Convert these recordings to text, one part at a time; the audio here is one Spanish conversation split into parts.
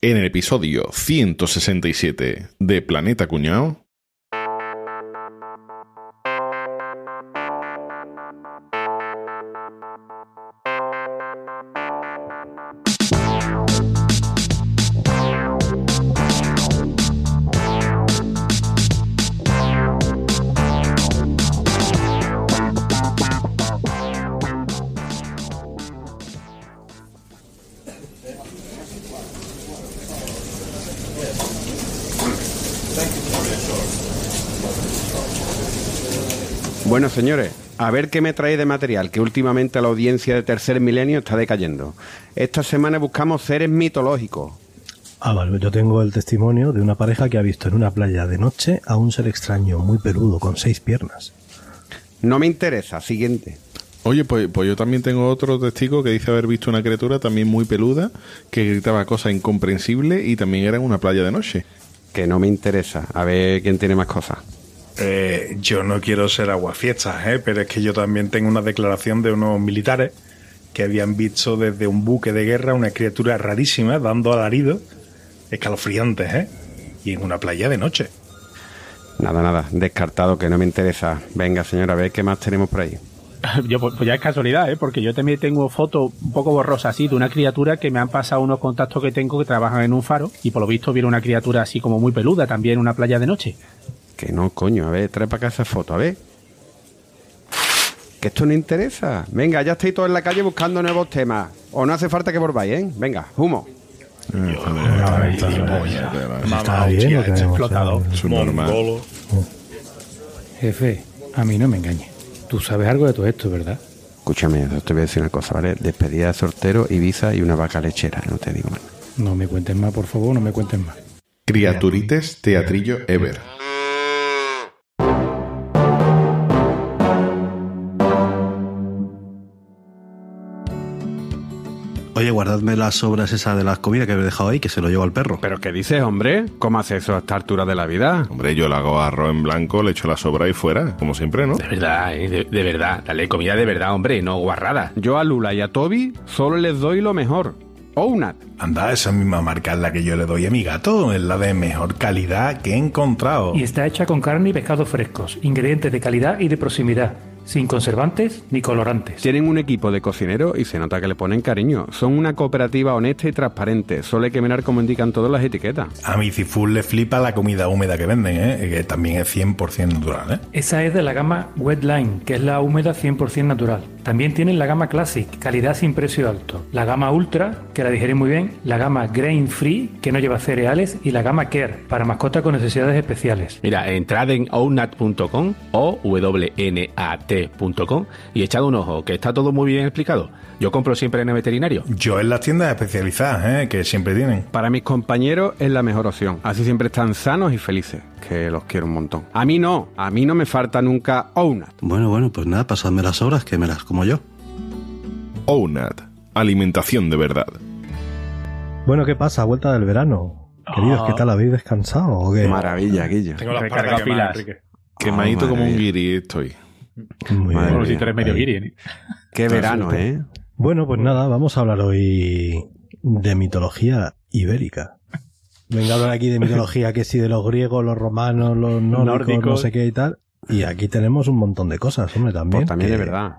En el episodio 167 de Planeta Cuñao. Bueno, señores, a ver qué me trae de material, que últimamente la audiencia de tercer milenio está decayendo. Esta semana buscamos seres mitológicos. Ah, vale, yo tengo el testimonio de una pareja que ha visto en una playa de noche a un ser extraño muy peludo con seis piernas. No me interesa, siguiente. Oye, pues, pues yo también tengo otro testigo que dice haber visto una criatura también muy peluda que gritaba cosas incomprensibles y también era en una playa de noche. Que no me interesa. A ver quién tiene más cosas. Eh, yo no quiero ser aguafiestas, ¿eh? pero es que yo también tengo una declaración de unos militares que habían visto desde un buque de guerra una criatura rarísima dando alaridos escalofriantes, ¿eh? Y en una playa de noche. Nada, nada, descartado, que no me interesa. Venga, señora, a ver qué más tenemos por ahí. Yo, pues, pues ya es casualidad, ¿eh? porque yo también tengo fotos un poco borrosas así de una criatura que me han pasado unos contactos que tengo que trabajan en un faro y por lo visto vieron una criatura así como muy peluda también en una playa de noche. Que no, coño, a ver, trae para acá esa foto, a ver. Que esto no interesa. Venga, ya estáis todos en la calle buscando nuevos temas. O no hace falta que volváis, ¿eh? Venga, humo. Está bien, lo que hemos explotado. Es un normal. Mongolo. Jefe, a mí no me engañes. Tú sabes algo de todo esto, ¿verdad? Escúchame, yo te voy a decir una cosa, ¿vale? Despedida de sortero, Ibiza y una vaca lechera, no te digo más. No me cuentes más, por favor, no me cuentes más. Criaturites Teatrillo Ever. Oye, guardadme las sobras esas de las comidas que he dejado ahí, que se lo llevo al perro. ¿Pero qué dices, hombre? ¿Cómo haces eso a esta altura de la vida? Hombre, yo le hago arroz en blanco, le echo la sobra y fuera, como siempre, ¿no? De verdad, ¿eh? de, de verdad. Dale comida de verdad, hombre, no guarrada. Yo a Lula y a Toby solo les doy lo mejor. Ounat. Anda, esa misma marca es la que yo le doy a mi gato, es la de mejor calidad que he encontrado. Y está hecha con carne y pescados frescos, ingredientes de calidad y de proximidad, sin conservantes ni colorantes. Tienen un equipo de cocineros y se nota que le ponen cariño. Son una cooperativa honesta y transparente. Solo hay que mirar como indican todas las etiquetas. A mi Ciful le flipa la comida húmeda que venden, ¿eh? que también es 100% natural. ¿eh? Esa es de la gama Wetline, que es la húmeda 100% natural. También tienen la gama Classic, calidad sin precio alto. La gama Ultra, que la digerí muy bien. La gama Grain Free, que no lleva cereales. Y la gama Care, para mascotas con necesidades especiales. Mira, entrad en ownat.com o y echad un ojo, que está todo muy bien explicado. Yo compro siempre en el veterinario. Yo en las tiendas especializadas, ¿eh? que siempre tienen. Para mis compañeros es la mejor opción. Así siempre están sanos y felices, que los quiero un montón. A mí no, a mí no me falta nunca Ounat. Bueno, bueno, pues nada, pasadme las sobras, que me las como yo. OUNAT. Alimentación de verdad. Bueno, ¿qué pasa? Vuelta del verano. Queridos, ¿qué tal? ¿Habéis descansado o qué? Maravilla, Guillo. Tengo las pilas. Quemadito Ah, como un guiri estoy. Muy Madre bien. Bueno, si tú eres medio Ahí. guiri, ¿eh? Qué verano, ¿eh? Bueno, pues nada, vamos a hablar hoy de mitología ibérica. Venga a hablar aquí de mitología, que sí, de los griegos, los romanos, los nórdicos, Nórdicos. no sé qué y tal. Y aquí tenemos un montón de cosas, hombre, también. Pues también que, de verdad.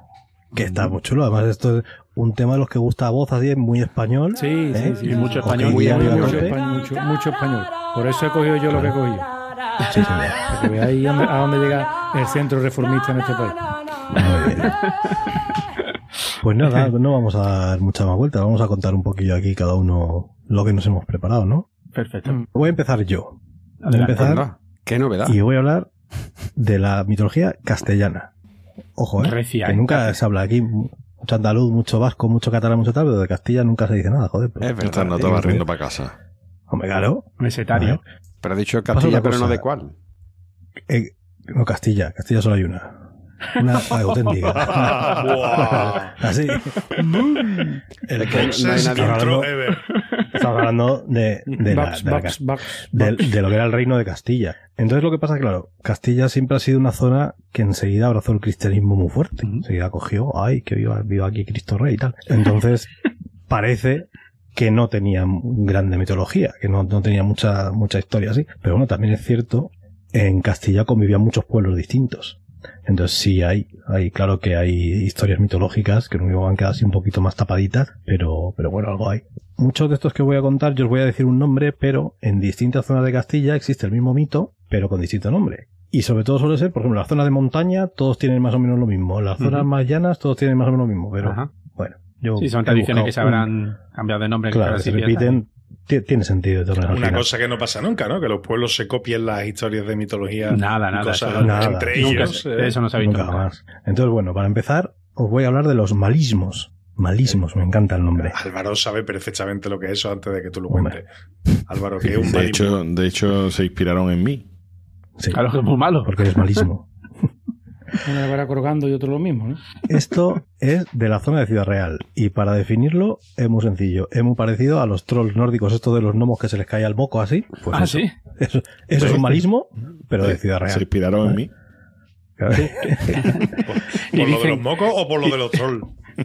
Que está muy chulo. Además, esto es un tema de los que gusta a voz, así es muy español. Sí, ¿eh? sí, sí. Y mucho español. muy Mucho, mucho mucho, mucho español. Por eso he cogido yo lo que he cogido. Sí. Para que veáis a dónde- a dónde llega el centro reformista en este país. Pues nada, no vamos a dar mucha más vuelta. Vamos a contar un poquillo aquí cada uno lo que nos hemos preparado, ¿no? Perfecto. Voy a empezar yo. Voy a empezar Anda, Qué novedad. y voy a hablar de la mitología castellana. Ojo, ¿eh? Recia, que nunca se habla aquí mucho andaluz, mucho vasco, mucho catalán, mucho tal, pero de Castilla nunca se dice nada, joder. Pero, Es verdad. nota tío. va riendo para casa. Hombre, claro. Mesetario. Pero ha dicho Castilla, pero no de cuál. Eh, no, Castilla. Castilla solo hay una. Una auténtica. Así. El que no hay nadie- Intro ever. Estamos hablando de, de, la, de, la bugs, Cas- bugs, de- lo que era el reino de Castilla. Entonces lo que pasa, claro, Castilla siempre ha sido una zona que enseguida abrazó el cristianismo muy fuerte. Enseguida cogió, ay, que viva, viva aquí Cristo Rey y tal. Entonces, parece que no tenían grande mitología, que no, no tenía mucha, mucha historia así. Pero bueno, también es cierto, en Castilla convivían muchos pueblos distintos. Entonces sí hay, hay, claro que hay historias mitológicas que no van quedar así un poquito más tapaditas, pero, pero bueno, algo hay. Muchos de estos que voy a contar, yo os voy a decir un nombre, pero en distintas zonas de Castilla existe el mismo mito, pero con distinto nombre. Y sobre todo suele ser, por ejemplo, las zonas de montaña todos tienen más o menos lo mismo. Las zonas más llanas todos tienen más o menos lo mismo. Pero Ajá. bueno, yo. Sí, son tradiciones que se habrán cambiado de nombre. que Claro, cada se repiten. Ti- Tiene sentido. Una final. cosa que no pasa nunca, ¿no? Que los pueblos se copien las historias de mitología. Nada, nada, cosas eso no- nada. entre Nunca ellos. eh. eso no se ha visto Nunca nunca. más. Entonces, bueno, para empezar, os voy a hablar de los malismos. Malismos, me encanta el nombre. Álvaro sabe perfectamente lo que es eso antes de que tú lo Hombre. cuentes. Álvaro, que es un De hecho, de hecho, se inspiraron en mí. Sí, Claro que es muy malo. porque eres malismo. Uno le va colgando y otro lo mismo, ¿no? Esto es de la zona de Ciudad Real. Y para definirlo es muy sencillo. Es muy parecido a los trolls nórdicos, esto de los gnomos que se les cae al moco así. Pues ah, eso. sí. Eso, eso es un malismo, pero de Ciudad Se Real. inspiraron en mí. Y ¿Por lo de los mocos o por lo de los trolls?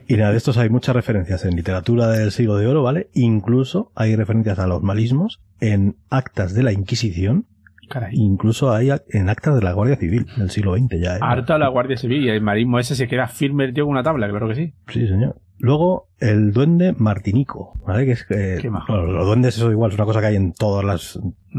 Y nada, de estos hay muchas referencias en literatura del siglo de oro, ¿vale? Incluso hay referencias a los malismos en actas de la Inquisición, Caray. incluso hay en actas de la Guardia Civil del siglo XX ya. ¿eh? Harta la Guardia Civil y el marismo ese se queda firme el tío con una tabla, claro que sí. Sí, señor. Luego, el duende martinico, ¿vale? Que es que, Qué majo. bueno, los duendes, eso igual es una cosa que hay en todas las,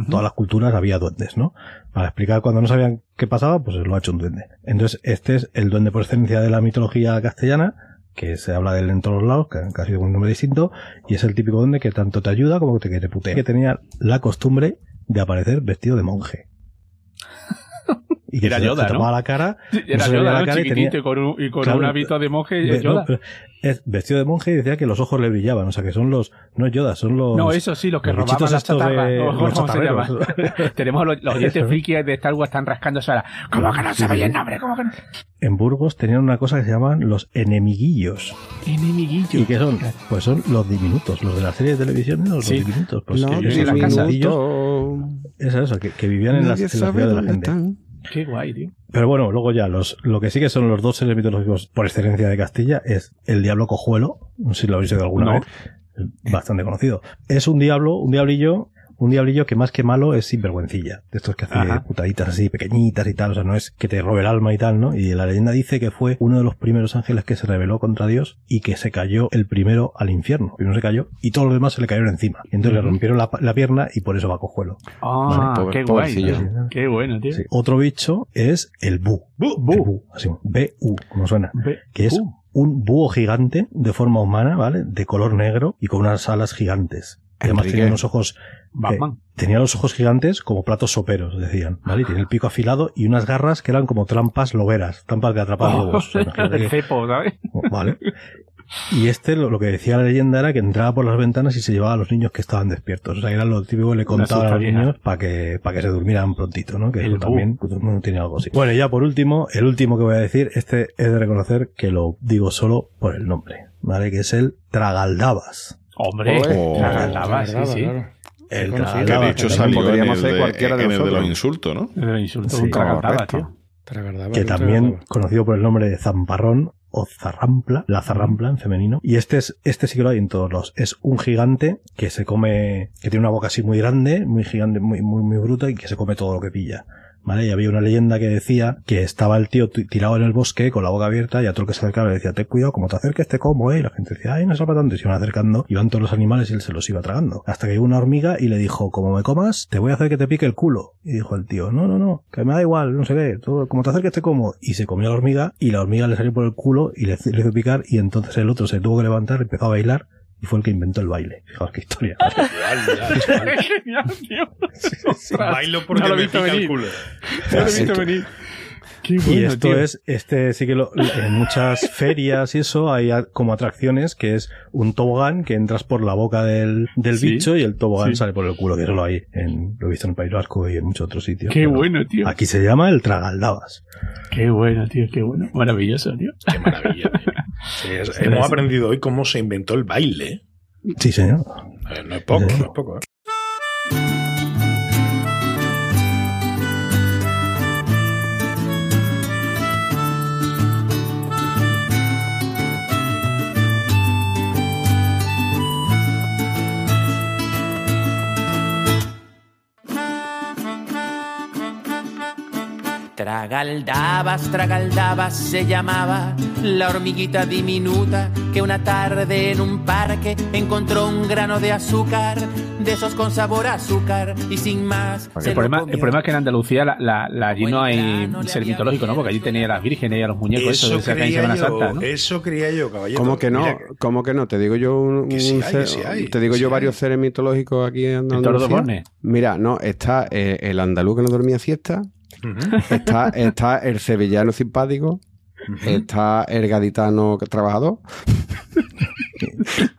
todas las culturas, había duendes, ¿no? Para explicar cuando no sabían qué pasaba, pues lo ha hecho un duende. Entonces, este es el duende por excelencia de la mitología castellana, que se habla de él en todos los lados, que que ha sido con un nombre distinto, y es el típico duende que tanto te ayuda como que te putea. Que tenía la costumbre de aparecer vestido de monje. Y que Era se, Yoda, se ¿no? la cara, Era se veía Yoda, la cara y Chiquitito tenía- y con un, y con Claro, un hábito de monje es Yoda. no, es vestido de monje y decía que los ojos le brillaban. O sea, que son los. No es Yoda, son los. No, eso sí, los que los robaban bichitos la estos chatarra. de- los ¿Cómo se llama? Tenemos los, los oyentes Eso. frikis de Star Wars están rascándose ahora. ¿Cómo que no sabéis sí. el nombre? ¿Cómo que no? En Burgos tenían una cosa que se llaman los enemiguillos. Enemiguillo. ¿Y qué son? Pues son los diminutos, los de la serie de televisión, los Sí. diminutos. Pues No, que en la casa. enemiguillos. Eso, eso, que, que vivían en la, en la ciudad de la gente. Qué guay, tío. Pero bueno, luego ya, los, lo que sí que son los dos seres mitológicos por excelencia de Castilla es el diablo cojuelo. Si lo habéis oído alguna No. vez. Bastante conocido. Es un diablo, un diablillo, un diablillo que más que malo es sinvergüencilla. De estos que hace Ajá. putaditas así, pequeñitas y tal. O sea, no es que te robe el alma y tal, ¿no? Y la leyenda dice que fue uno de los primeros ángeles que se rebeló contra Dios y que se cayó el primero al infierno. Primero se cayó y todos los demás se le cayeron encima. Y entonces le rompieron la, la pierna y por eso va cojuelo. Ah, Vale, pobre- qué guay. tío. Qué bueno, tío. Sí. Otro bicho es el bu. Bu. El bu. Así, B-U, como suena. Ve- que es un búho gigante de forma humana, ¿vale? De color negro y con unas alas gigantes. Además tenía unos ojos, Batman. tenía los ojos gigantes como platos soperos, decían, ¿vale? Y tiene el pico afilado y unas garras que eran como trampas loberas, trampas de atrapar lobos. O sea, imagínate el que- cepo, ¿sabes? Vale. Y este, lo, lo que decía la leyenda era que entraba por las ventanas y se llevaba a los niños que estaban despiertos. O sea, era lo típico que le contaban a los niños para que, para que se durmieran prontito, ¿no? Que El eso también pues, tiene algo así. Bueno, y ya por último, el último que voy a decir, este es de reconocer que lo digo solo por el nombre, ¿vale? Que es el Tragaldabas. Hombre, Oh. Tragaldabas, sí, sí. El Conocido. Que de que salió en el, ser de, cualquiera de en el de los insultos, ¿no? El insulto Sí, un correcto. tío. Que también conocido por el nombre de Zamparrón o Zarrampla, la Zarrampla en femenino. Y este es, este sí que lo hay en todos los. Es un gigante que se come, que tiene una boca así muy grande, muy gigante, muy, muy, muy bruta y que se come todo lo que pilla. ¿Vale? Y había una leyenda que decía que estaba el tío tirado en el bosque con la boca abierta y a todo el que se acercaba le decía, ten cuidado, como te acerques te como, eh. Y la gente decía, ay, no salva tanto. Y se iban acercando, iban todos los animales y él se los iba tragando. Hasta que llegó una hormiga y le dijo, como me comas, te voy a hacer que te pique el culo. Y dijo el tío, no, no, no, que me da igual, no sé qué, todo, como te acerques te como. Y se comió la hormiga y la hormiga le salió por el culo y le, le hizo picar y entonces el otro se tuvo que levantar, empezó a bailar y fue el que inventó el baile. Fijaos qué historia. Genial, tío. Bailo porque no lo me pica el venir. culo. No lo he visto venir. Qué Y esto tío. es, este sí que lo, en muchas ferias y eso hay como atracciones que es un tobogán que entras por la boca del, del Sí. bicho y el tobogán Sí. sale por el culo, que eso lo hay en, lo he visto en el País Vasco y en muchos otros sitios. Qué bueno, tío. Aquí se llama el tragaldabas. Qué bueno, tío. Qué bueno. Maravilloso, tío. Qué maravilla. tío. Sí, es- hemos aprendido hoy cómo se inventó el baile. Sí, señor. Eh, no es poco, Sí. no es poco. ¿eh? Tragaldabas, tragaldabas se llamaba la hormiguita diminuta que una tarde en un parque encontró un grano de azúcar, de esos con sabor a azúcar y sin más. se El problema, el problema es que en Andalucía la, la- la- allí no hay ser mitológico, ¿no? Porque allí tenía a las vírgenes y a los muñecos, eso, Eso creía Semana yo, Santa, ¿no? eso creía yo, caballero. ¿Cómo que no? Mira, ¿Cómo que no? Te digo yo un, Que sí un hay, ser- que sí hay, te digo que yo varios seres mitológicos aquí en El toro de Andalucía. Borne. Mira, no, está eh, el andaluz que no dormía siesta, Está, está el sevillano simpático, está el gaditano trabajador,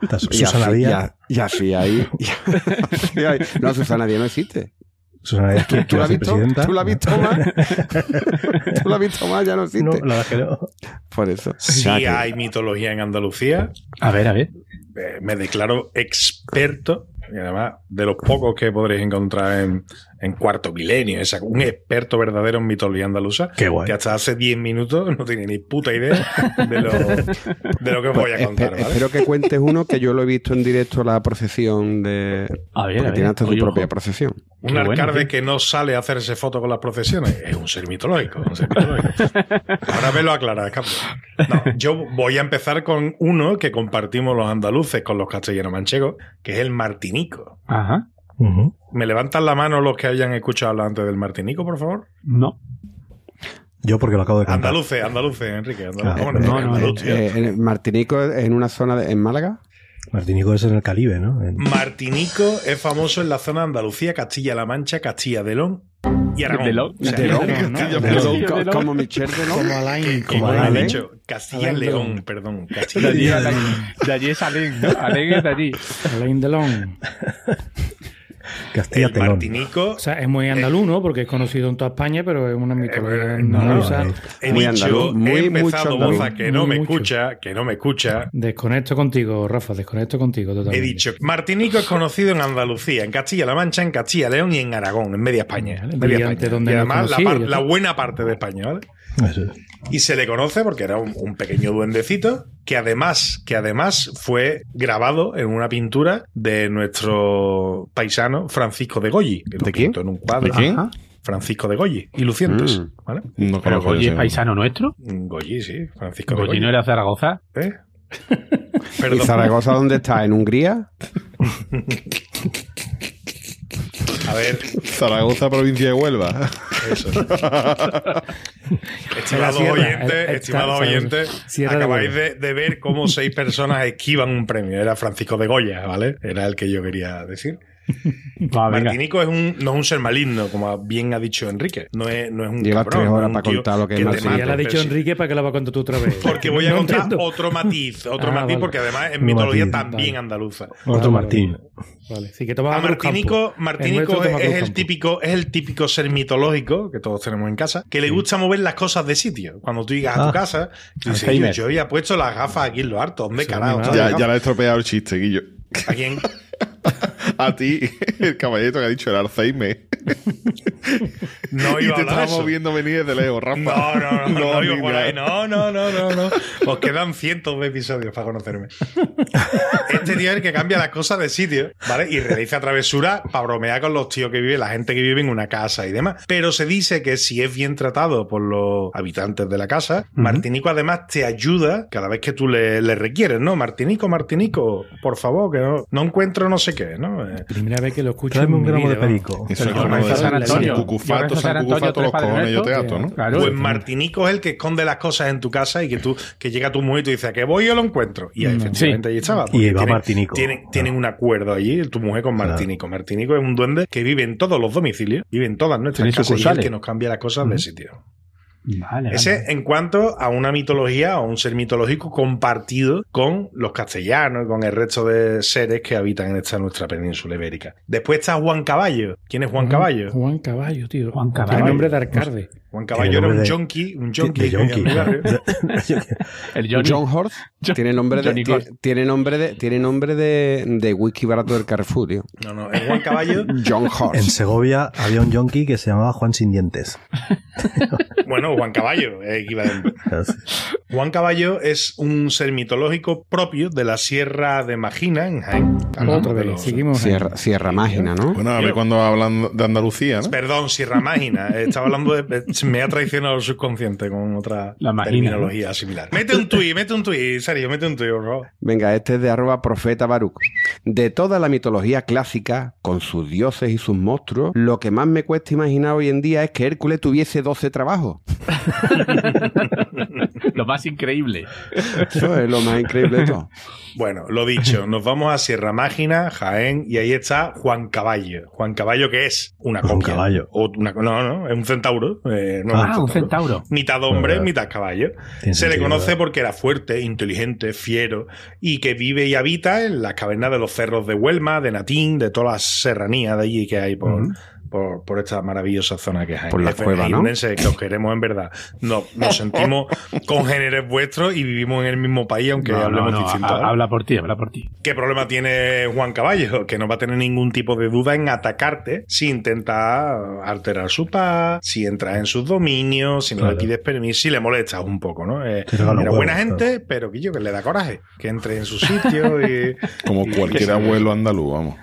Está Su- y así, Susana Díaz. y así ahí. y así ahí. No, Susana Díaz no existe. Susana Díaz, que ¿Tú la has visto? ¿Tú la has visto más? ¿Tú la has visto más? Ya no existe. No, la verdad es que no. Por eso. Sí sea que- hay mitología en Andalucía. A ver, a ver. Eh, me declaro experto, y además de los pocos que podréis encontrar en, en cuarto milenio, esa- un experto verdadero en mitología andaluza, Qué guay. que hasta hace 10 minutos no tiene ni puta idea de lo, de lo que os Pues voy a contar. ¿vale? Espero que cuentes uno que yo lo he visto en directo la procesión de. A ver, a ver. tiene hasta tu Oye, propia ojo. procesión. Un Qué alcalde que no sale a hacerse fotos con las procesiones es un ser mitológico. un ser mitológico. Ahora me lo aclaras. No, yo voy a empezar con uno que compartimos los andaluces con los castellanos manchegos, que es el martinico. Ajá. ¿Me levantan la mano los que hayan escuchado hablar antes del martinico, por favor? No. Yo porque lo acabo de cantar. Andaluces, andaluces, Enrique. Andaluces. Bueno, no, no, tío. Eh, en Martinico en una zona de- en Málaga. Martinico es en el Caribe, ¿no? En- Martinico es famoso en la zona de Andalucía, Castilla-La Mancha, Castilla de León y Aragón. Delón. O sea, Delón, Castilla- ¿no? Castilla- Delón, Delón. co- como Michel Delón. Como Alain. como Alain. perdón. De Castilla allí, a la- de allí es Alén, ¿no? Alén es de allí. Alain Delon. Castilla El. Martinico O sea, es muy andaluz, ¿no? Porque es conocido en toda España, pero es una mitología eh, no, andaluza. no, He Muy dicho, andaluz, muy, he mucho empezado andaluz. Boza, que no Muy me mucho. escucha, que no me escucha. Desconecto contigo, Rafa, desconecto contigo He totalmente. dicho, Martinico es conocido en Andalucía, en Castilla-La Mancha, en Castilla-León y en Aragón, en media España. Vale, media España. donde y además la, par- buena parte de España, ¿vale? Eso es. Y se le conoce porque era un, un pequeño duendecito que además, que además fue grabado en una pintura de nuestro paisano Francisco de Goyi. Que lo ¿De quién? en un cuadro. ¿De quién? Francisco de Goyi y Lucientes. Mm. ¿vale? No Pero Goyi es paisano nuestro. Goyi, sí, Francisco de Goyi Goyi. no era Zaragoza. ¿Eh? ¿Y. Zaragoza dónde está? ¿En Hungría? A ver, Zaragoza, provincia de Huelva. eso. Estimados oyentes, Sierra de acabáis de, de ver cómo seis personas esquivan un premio. Era Francisco de Goya, ¿vale? Era el que yo quería decir. Va. Martinico es un, no es un ser maligno, como bien ha dicho Enrique. No es, no es un Llevas cabrón, tres horas para contar lo que es te Martinico. Ya le ha dicho. Enrique para que la va a contar tú otra vez. Porque voy a No contar entiendo. otro matiz, otro Ah, matiz, vale. porque además es mitología matiz, también vale. andaluza. Otro Vale, Martín. vale. Sí que A Martinico. El Martinico es, el típico, es el típico ser mitológico que todos tenemos en casa, que le gusta mover las cosas de sitio. Cuando tú llegas a tu Ah. casa, tú dices, yo, había puesto las gafas aquí en lo harto, ¿dónde Sí, carajo? Ya, ya le he estropeado el chiste, Guillo. ¿A quién? A ti, el caballito que ha dicho el Alzheimer. No y iba a te hablar de estábamos eso. viendo venir desde lejos, Rafa. No, no, no, no, no, por ahí. No, no, no, no, no. Os quedan cientos de episodios para conocerme. Este tío es el que cambia las cosas de sitio, ¿vale? Y realiza travesuras para bromear con los tíos que viven, la gente que vive en una casa y demás. Pero se dice que si es bien tratado por los habitantes de la casa, Martinico además te ayuda cada vez que tú le, le requieres, ¿no? Martinico, Martinico, por favor, que no, no encuentro no sé qué, ¿no? Eh, Primera vez que lo escucho. Tráeme un gramo de perico. Eso es yo como rezo de San San Antonio. Cucufato, San Cucufato, los cojones, yo te Padre ato, ¿no? Claro. Pues Martinico es el que esconde las cosas en tu casa y que tú que llega tu mujer y tú dices, ¿a qué voy yo lo encuentro? Y ahí, Mm, efectivamente allí estaba. Y va Martinico. Tienen, un acuerdo allí, tu mujer con. Martinico. Martinico es un duende que vive en todos los domicilios, vive en todas nuestras casas y es el sucursales. que nos cambia las cosas de sitio. Vale, Ese vale. en cuanto a una mitología o un ser mitológico compartido con los castellanos y con el resto de seres que habitan en esta nuestra península ibérica. Después está Juan Caballo. ¿Quién es Juan Caballo? Juan Caballo, tío. Juan Caballo. nombre de alcalde. Juan Caballo era un de- junkie, un junkie De en barrio. Yonki. El Johnny. John Horst tiene nombre de tiene, nombre de tiene nombre de, de whisky barato del Carrefour, tío. No, no, es Juan Caballo. John En Horst. Segovia había un yonki que se llamaba Juan Sin Dientes. Bueno, Juan Caballo, es equivalente. Juan Caballo es un ser mitológico propio de la Sierra de Magina, en Jaén. Otra de vez, los- seguimos. Sierra, Sierra Mágina, ¿no? Bueno, a ver cuando hablan de Andalucía, ¿no? Perdón, Sierra Mágina. Estaba hablando de. Me ha traicionado el subconsciente con otra La terminología similar. Mete un tuit, mete un tuit, serio, mete un tuit, por favor. Venga, este es de arroba profeta Baruch. De toda la mitología clásica, con sus dioses y sus monstruos, lo que más me cuesta imaginar hoy en día es que Hércules tuviese 12 trabajos. Lo más increíble. Eso es lo más increíble de todo. Bueno, lo dicho, nos vamos a Sierra Mágina, Jaén, y ahí está Juan Caballo. Juan Caballo, que es una Un copia. caballo. O una- no, no, es un centauro. eh, no Ah, un centauro. Mitad hombre, mitad caballo. Se le conoce ¿verdad? porque era fuerte, inteligente, fiero y que vive y habita en las cavernas de los cerros de Huelma, de Natín, de todas las serranías de allí que hay por, por, por esta maravillosa zona que es. Por la cueva, ¿no? que os queremos en verdad. No, nos sentimos congéneres vuestros y vivimos en el mismo país, aunque No, hablemos no, distinto. ha- ¿vale? habla por ti, habla por ti. ¿Qué problema tiene Juan Caballo? Que no va a tener ningún tipo de duda en atacarte si intenta alterar su paz, si entras en sus dominios, si no le Claro. pides permiso, si le molestas un poco, ¿no? Eh, era huevos, buena claro. gente, pero que yo que le da coraje, que entre en su sitio y. Como y- cualquier abuelo andaluz, vamos.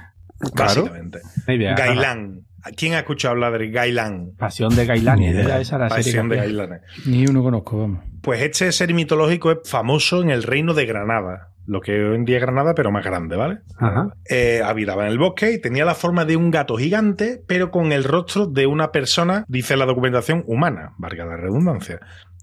Básicamente. Una idea. Gailán. ¿Quién ha escuchado hablar de Gailán? Pasión de Gailán. Ni idea. Era esa la serie Pasión de. Gailanes. Ni uno conozco, vamos. Pues este ser mitológico es famoso en el reino de Granada, lo que hoy en día es Granada, pero más grande, ¿vale? Ajá. Eh, habitaba en el bosque y tenía la forma de un gato gigante, pero con el rostro de una persona, dice la documentación, humana, valga la redundancia.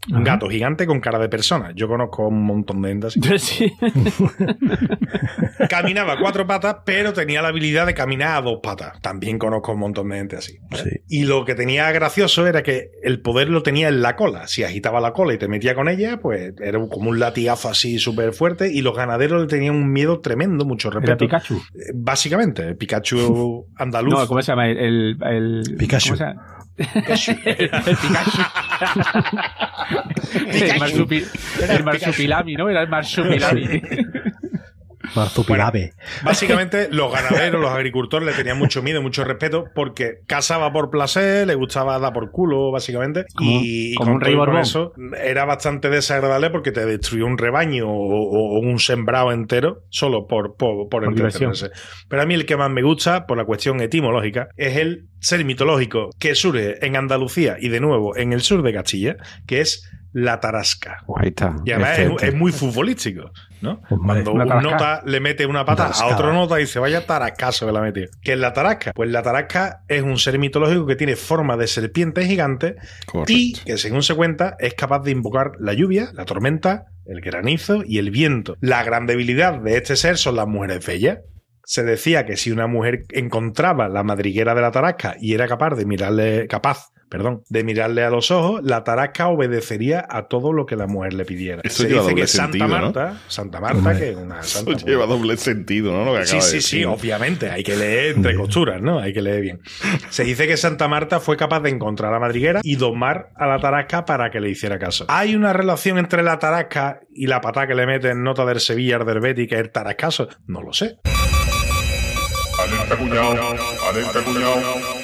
Un Ajá. gato gigante con cara de persona. Yo conozco un montón de gente así. Sí. Caminaba a cuatro patas, pero tenía la habilidad de caminar a dos patas. También conozco un montón de gente así. Sí. Y lo que tenía gracioso era que el poder lo tenía en la cola. Si agitaba la cola y te metía con ella, pues era como un latigazo así súper fuerte. Y los ganaderos le tenían un miedo tremendo, mucho Era respeto. Pikachu. Eh, Básicamente, el Pikachu andaluz. No, ¿cómo se llama? El, el, el- Pikachu. ¿cómo se llama? Pikachu. el, marsupi- el marsupilami, ¿no? Era el marsupilami. Marzupilave. Básicamente, los ganaderos, los agricultores le tenían mucho miedo, mucho respeto, porque cazaba por placer, le gustaba dar por culo, básicamente. Como- y como con un rey con eso era bastante desagradable porque te destruyó un rebaño o, un sembrado entero solo por, por, por Por entretenerse. Pero a mí el que más me gusta, por la cuestión etimológica, es el ser mitológico que surge en Andalucía y de nuevo en el sur de Castilla, que es la tarasca. Ahí está. Y además es, es muy futbolístico, ¿no? Cuando una un tarasca. nota le mete una pata a otro nota y dice, vaya tarascazo que la metió. ¿Qué es la tarasca? Pues la tarasca es un ser mitológico que tiene forma de serpiente gigante y que, según se cuenta, es capaz de invocar la lluvia, la tormenta, el granizo y el viento. La gran debilidad de este ser son las mujeres bellas. Se decía que si una mujer encontraba la madriguera de la tarasca y era capaz de mirarle, capaz, perdón, de mirarle a los ojos, la tarasca obedecería a todo lo que la mujer le pidiera. Eso Se lleva dice que Santa. Marta, Santa Marta, que una santa. Eso lleva doble sentido, ¿no? Lo que Sí, acaba de sí, sí, decir. obviamente. Hay que leer entre costuras, ¿no? Hay que leer bien. Se dice que Santa Marta fue capaz de encontrar a la madriguera y domar a la tarasca para que le hiciera caso. ¿Hay una relación entre la tarasca y la patá que le mete en nota del Sevilla, del Betis, que es el tarascaso? No lo sé. Alerta cuñado, alerta cuñado.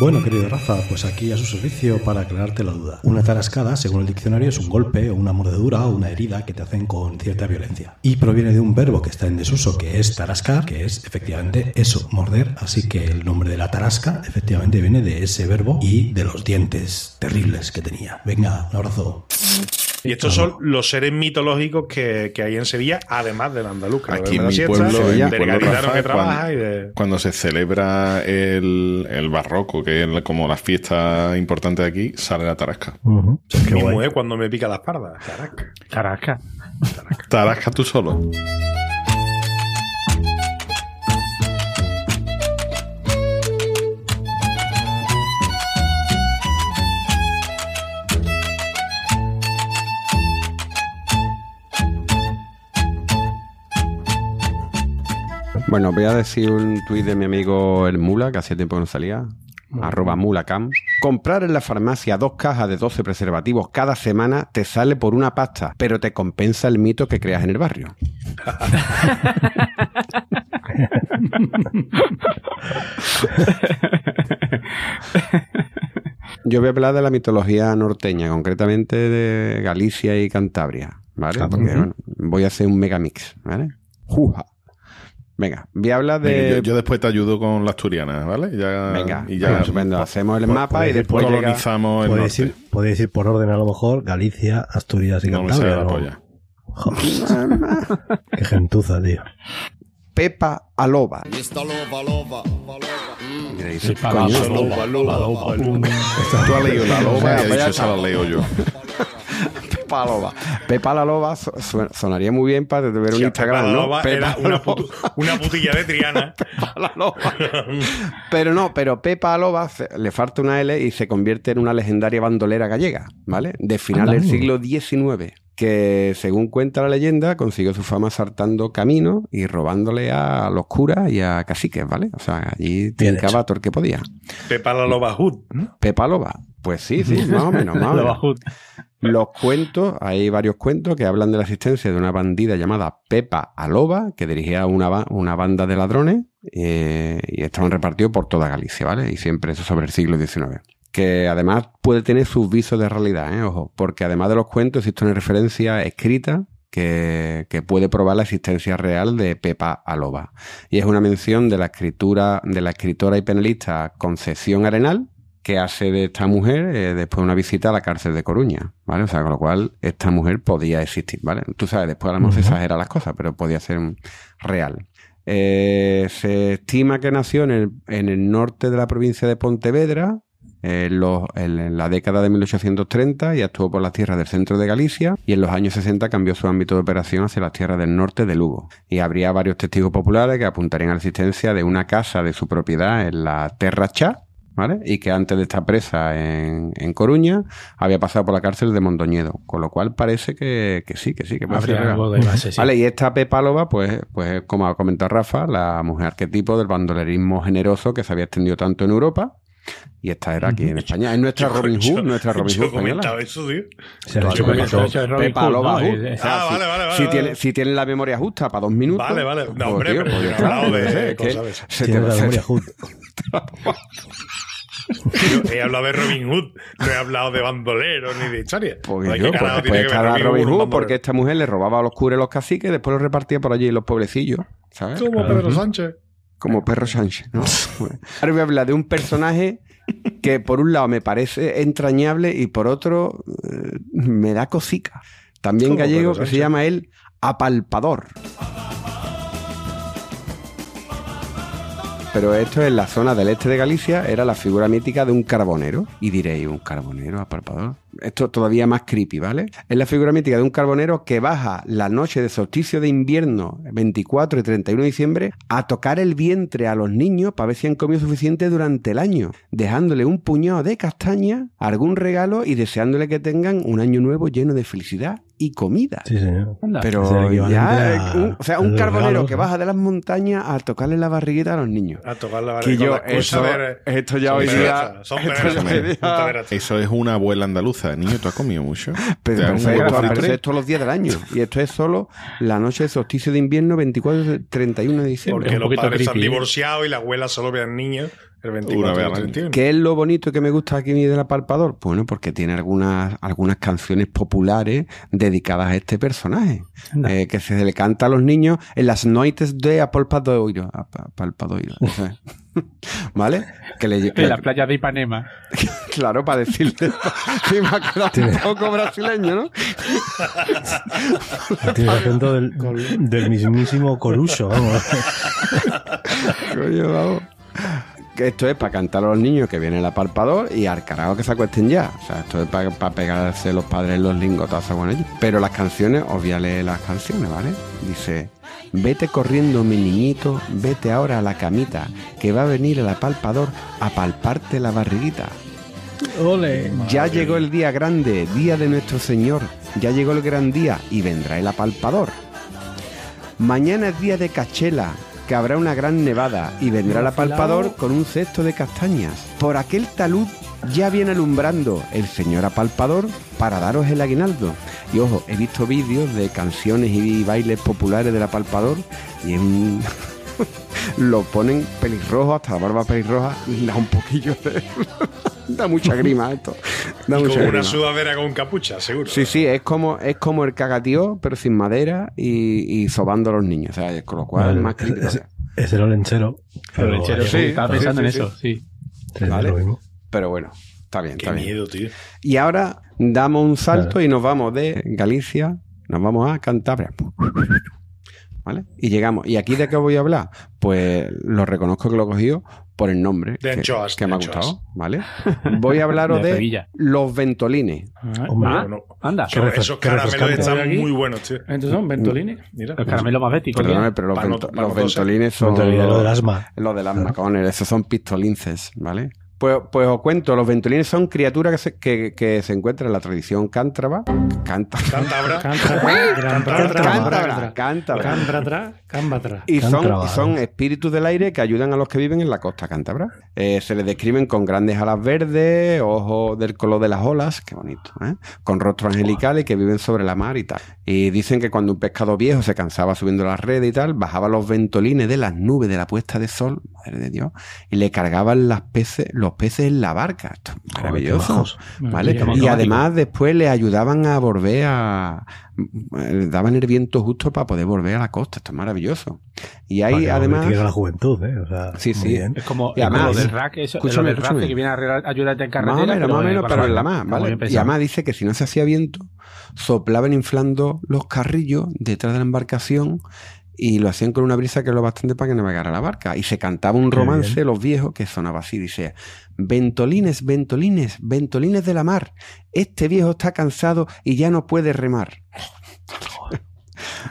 Bueno, querido Rafa, pues aquí a su servicio para aclararte la duda. Una tarascada, según el diccionario, es un golpe o una mordedura o una herida que te hacen con cierta violencia. Y proviene de un verbo que está en desuso, que es tarascar, que es efectivamente eso, morder. Así que el nombre de la tarasca efectivamente viene de ese verbo y de los dientes terribles que tenía. Venga, un abrazo. Y estos son los seres mitológicos que, que hay en Sevilla, además del andaluz. Aquí de en la mi siesta, pueblo, del pueblo, Rafa, que trabaja cuando- y de... Cuando se celebra el, el barroco, que es como la fiesta importante de aquí, sale la tarasca. Ujú. Qué Mi mujer cuando me pica la espalda. Tarasca. Carasca. Tarasca tú solo. Bueno, voy a decir un tuit de mi amigo El Mula, que hacía tiempo que no salía. Arroba mulacam. Comprar en la farmacia dos cajas de 12 preservativos cada semana te sale por una pasta, pero te compensa el mito que creas en el barrio. Yo voy a hablar de la mitología norteña, concretamente de Galicia y Cantabria, ¿vale? Porque bueno, voy a hacer un megamix, ¿vale? Juja. Venga, voy a hablar Venga, de... yo, yo después te ayudo con la asturiana, ¿vale? Ya, Venga, y ya venga, estupendo. Hacemos el Pu- mapa y después por- llega... colonizamos el Podéis norte. ir, podéis ir por orden a lo mejor Galicia, Asturias y No me Cantabria. sale la ¿no? polla. Joder, Qué gentuza, tío. Pepa Aloba. Mr. Loba, Loba, Loba. Y le dice, Pepa coño, Loba, Loba, Loba, Loba. Tú has leído la loba y has dicho esa la leo yo. Pepa Loba. Pepa la Loba sonaría muy bien para tener un Instagram, Pepa la ¿no? Loba Pepa era una, Loba. putu- una putilla de Triana. la Loba. Pero no, pero Pepa Aloba se- le falta una L y se convierte en una legendaria bandolera gallega, ¿vale? De final del siglo XIX, que según cuenta la leyenda, consiguió su fama saltando caminos y robándole a los curas y a caciques, ¿vale? O sea, allí trincaba todo el que podía. Pepa la Loba Hood. ¿no? Pepa Loba. Pues sí, sí, más o menos, más o menos. Los cuentos, hay varios cuentos que hablan de la existencia de una bandida llamada Pepa Aloba, que dirigía una, una banda de ladrones eh, y estaban repartidos por toda Galicia, ¿vale? Y siempre eso sobre el siglo XIX. Que además puede tener sus visos de realidad, ¿eh? Ojo, porque además de los cuentos existe una referencia escrita que, que puede probar la existencia real de Pepa Aloba. Y es una mención de la escritura, de la escritora y penalista Concepción Arenal, que hace de esta mujer eh, después de una visita a la cárcel de Coruña, ¿vale? O sea, con lo cual esta mujer podía existir, ¿vale? Tú sabes, después a lo mejor se exagera las cosas, pero podía ser real. Eh, se estima que nació en el, en el norte de la provincia de Pontevedra, los- en- en la década de 1830 y actuó por las tierras del centro de Galicia y en los años 60 cambió su ámbito de operación hacia las tierras del norte de Lugo. Y habría varios testigos populares que apuntarían a la existencia de una casa de su propiedad en la Terra Chá, ¿vale? Y que antes de estar presa en, en Coruña había pasado por la cárcel de Mondoñedo, con lo cual parece que, que sí, que sí, que algo de base, sí. Vale, y esta Pepálova, pues, pues como ha comentado Rafa, la mujer arquetipo del bandolerismo generoso que se había extendido tanto en Europa. Y esta era aquí en España. Es nuestra Robin Yo- Hood, nuestra Robin yo Hood española. comentaba eso, tío. Se Robin Pepa Loba Ah, si- vale, vale, vale, Si, vale. tiene, si tiene la memoria justa para dos minutos. Vale, vale. No, pues, hombre, tío, pero pues yo de yo cosas se Tiene te- la memoria. Yo he hablado de Robin Hood, no he hablado de bandolero ni de historia. Pues ¿Qué yo, pues tiene después estaba Robin un Hood porque esta mujer le robaba a los curas y los caciques y después los repartía por allí en los pueblecillos, ¿sabes? Como Pedro Sánchez. Como Perro Sánchez, ¿no? Ahora voy a hablar de un personaje que por un lado me parece entrañable y por otro eh, me da cosica. También ¿Cómo, gallego que se llama él Apalpador. Pero esto en la zona del este de Galicia era la figura mítica de un carbonero. Y diréis, ¿un carbonero apalpador? Esto todavía más creepy, ¿vale? Es la figura mítica de un carbonero que baja la noche de solsticio de invierno, 24 y 31 de diciembre, a tocar el vientre a los niños para ver si han comido suficiente durante el año, dejándole un puñado de castaña, algún regalo y deseándole que tengan un año nuevo lleno de felicidad y comida. Sí, señor. Pero ya, a- eh, un- o sea, un carbonero regalos, que baja de las montañas a tocarle la barriguita a los niños. A tocar la Que barriga yo, eso, de- esto ya hoy día, esto. Eso es una abuela andaluza. Niño, ¿tú has comido mucho? Pero, Te dan un perfecto, huevo pero frito. eso es todos los días del año. Y esto es solo la noche de solsticio de invierno, 24 y 31 de diciembre. Porque los padres se han creepy, ¿eh? divorciado y la abuela solo ve al niño el Una 24 vez y al el año. 31. ¿Qué es lo bonito que me gusta aquí del apalpador? Bueno, porque tiene algunas, algunas canciones populares dedicadas a este personaje, eh, que se le canta a los niños en las noites de apalpadoiro. Apa- apalpadoiro, o sea, ¿Vale? Que le, En la playa de Ipanema. Claro, para decirle. Sí, me ha quedado un poco brasileño, ¿no? Acento del, del mismísimo Coruso, vamos. Coño, vamos. Esto es para cantar a los niños que viene el aparpador y al carajo que se acuesten ya. O sea, esto es para, pegarse los padres los lingotazos con ellos. Pero las canciones, os voy a leer las canciones, ¿vale? Dice, vete corriendo mi niñito, vete ahora a la camita, que va a venir el apalpador a palparte la barriguita. Ole. Ya llegó el día grande, día de nuestro Señor. Ya llegó el gran día y vendrá el apalpador. Mañana es día de cachela, que habrá una gran nevada y vendrá el apalpador con un cesto de castañas. Por aquel talud ya viene alumbrando el señor apalpador para daros el aguinaldo. Y ojo, he visto vídeos de canciones y bailes populares del apalpador y es un... lo ponen pelirrojo, hasta la barba pelirroja, da un poquillo de... da mucha grima esto. Da Y mucha con una sudadera con capucha, seguro. Sí, sí, es como, es como el cagatío, pero sin madera y, y sobando a los niños. O sea, con lo cual Vale, es más crítico. es, es el olenchero. Pero el sí, estaba pensando en eso, sí. Vale. Pero bueno, está bien, Qué está bien. miedo, tío. Y ahora damos un salto y nos vamos de Galicia, nos vamos a Cantabria. ¿Vale? Y llegamos. ¿Y aquí de qué voy a hablar? Pues lo reconozco que lo he cogido por el nombre. De que, anchoas, que de me ha gustado. ¿Vale? Voy a hablaros De los ventolines. Hombre, Ah, anda. Esos, caramelos están Aquí. muy buenos, tío. Estos son ventolines. Mira. Los caramelos más béticos. Perdóname, pero los, vento- los ventolines son. Ventolines, lo del asma. Lo del asma, cojones, esos son pistolinces, ¿vale? Pues, pues os cuento, los ventolines son criaturas que se, que, que se encuentran en la tradición cántabra. Cántabra. Cántabra. Cántabra. Cántabra. Y son, son espíritus del aire que ayudan a los que viven en la costa cántabra. Eh, se les describen con grandes alas verdes, ojos del color de las olas, qué bonito, ¿eh? con rostros angelicales que viven sobre la mar y tal. Y dicen que cuando un pescado viejo se cansaba subiendo las redes y tal, bajaba los ventolines de las nubes de la puesta de sol, madre de Dios, y le cargaban las peces, los peces en la barca. Esto es maravilloso. ¿Vale? Maravilla. Y además después le ayudaban a volver a... daban el viento justo para poder volver a la costa. Esto es maravilloso. Y no además... la juventud, ¿eh? O sea, Sí, bien. Es como, Y es como además- del rack, eso, escúchame, del rack escúchame. que viene a arreglar- ayudarte en carretera. Más o menos, más o menos, pero en la está ¿vale? Y además dice que si no se hacía viento, soplaban inflando los carrillos detrás de la embarcación y lo hacían con una brisa que es lo bastante para que navegara la barca. Y se cantaba un romance, los viejos, que sonaba así, dice, ventolines, ventolines, ventolines de la mar, este viejo está cansado y ya no puede remar.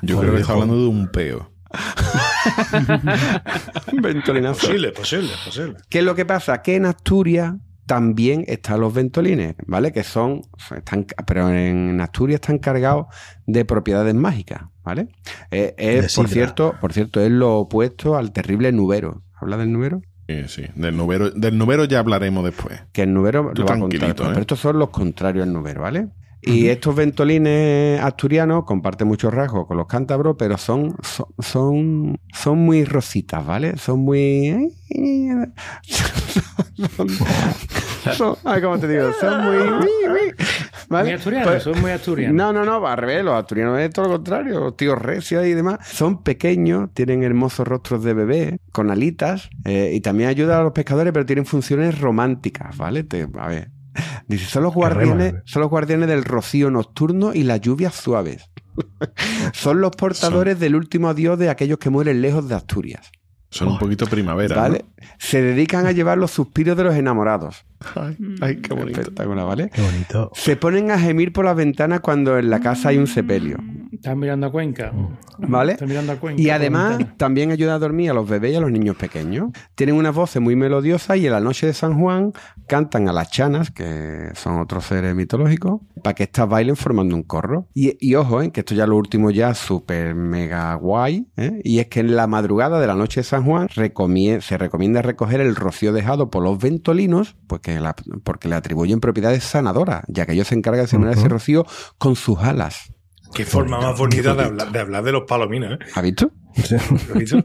Yo creo que está hablando de un peo. Ventolinazo. Posible, posible, posible. ¿Qué es lo que pasa? Que en Asturias también están los ventolines, ¿vale? Que son, están, pero en Asturias están cargados de propiedades mágicas, ¿vale? Eh, es, De por cierto, por cierto, es lo opuesto al terrible nubero. ¿Habla del nubero? Sí, sí. Del nubero, del nubero ya hablaremos después. Que el nubero Tú lo va a contar ¿eh? Pero estos son los contrarios al nubero, ¿vale? Y estos ventolines asturianos comparten muchos rasgos con los cántabros, pero son, son, son, son muy rositas, ¿vale? Son muy... son, son- ay, ¿cómo te digo? Son muy... ¿vale? Muy asturianos, Pues- son muy asturianos. no, no, no, al revés, los asturianos es todo lo contrario, los tíos recios y demás. Son pequeños, tienen hermosos rostros de bebé, con alitas, eh, y también ayudan a los pescadores, pero tienen funciones románticas, ¿vale? Te- a ver. Dice, son los guardianes, reman. son los guardianes del rocío nocturno y las lluvias suaves. son los portadores del último adiós de aquellos que mueren lejos de Asturias. Son un poquito primavera. ¿Vale? Se dedican a llevar los suspiros de los enamorados. Ay, ay, qué bonito. Espectacular, ¿vale? Qué bonito. Se ponen a gemir por las ventanas cuando en la casa hay un sepelio. Están mirando a Cuenca. ¿Vale? Están mirando a Cuenca. Y además también ayuda a dormir a los bebés y a los niños pequeños. Tienen unas voces muy melodiosas y en la noche de San Juan cantan a las chanas, que son otros seres mitológicos, para que estas bailen formando un corro. Y, y ojo, ¿eh? que esto ya es lo último ya súper mega guay, ¿eh? y es que en la madrugada de la noche de San Juan recomie- se recomienda recoger el rocío dejado por los ventolinos, pues que la- porque le atribuyen propiedades sanadoras, ya que ellos se encargan de sembrar Ujú. ese rocío con sus alas. Qué forma más bonita de hablar, de hablar de los palominos, ¿eh? ¿Has visto? Sí. ¿Lo has visto?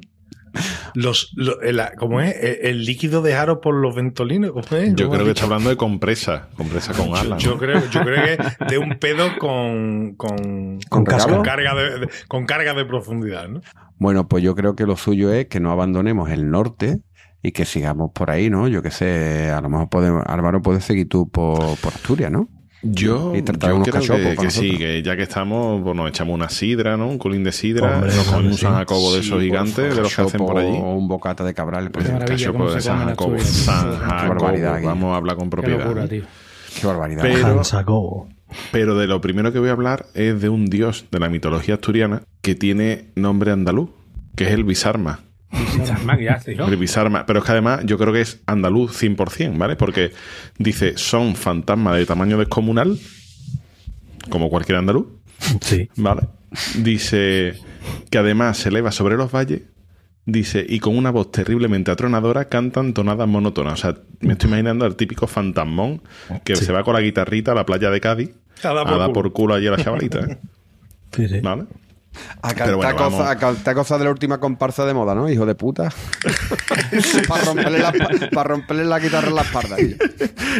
Los, lo- el- ¿Cómo es? El, el líquido dejado por los ventolinos. ¿Cómo es? Yo ¿Cómo creo que está hablando de compresa, compresa con alas. yo ¿no? creo, yo creo que de un pedo con, con, ¿Con carga de, de- con carga de profundidad, ¿no? Bueno, pues yo creo que lo suyo es que no abandonemos el norte y que sigamos por ahí, ¿no? Yo qué sé, a lo mejor podemos, Álvaro, puedes seguir tú por, por Asturias, ¿no? Yo, Y tratar yo unos creo que, que sí, que ya que estamos, pues nos echamos una sidra, ¿no? Un colín de sidra, Hombre, nos comemos un sí. Jacobo de Sí, esos gigantes, de los que hacen por allí. O un bocata de cabral. Pues, Qué maravilla Cachopo de San Jacobo. San Qué Jacobo, vamos a hablar con Qué propiedad. locura, ¿no? tío. Qué barbaridad. Pero-. Pero de lo primero que voy a hablar es de un dios de la mitología asturiana que tiene nombre andaluz, que es el Bisarma. Pero es que además yo creo que es andaluz 100%, ¿vale? Porque dice, son fantasmas de tamaño descomunal, como cualquier andaluz, Sí. ¿vale? Dice que además se eleva sobre los valles, dice, y con una voz terriblemente atronadora cantan tonadas monótonas. O sea, me estoy imaginando al típico fantasmón que Sí. se va con la guitarrita a la playa de Cádiz A dar por culo allí a la chavalita, ¿eh? Sí, sí. ¿Vale? A cantar, bueno, cosas, vamos. a cantar cosas de la última comparsa de moda, ¿no? Hijo de puta. Para romperle, la, pa- romperle la guitarra en la espalda.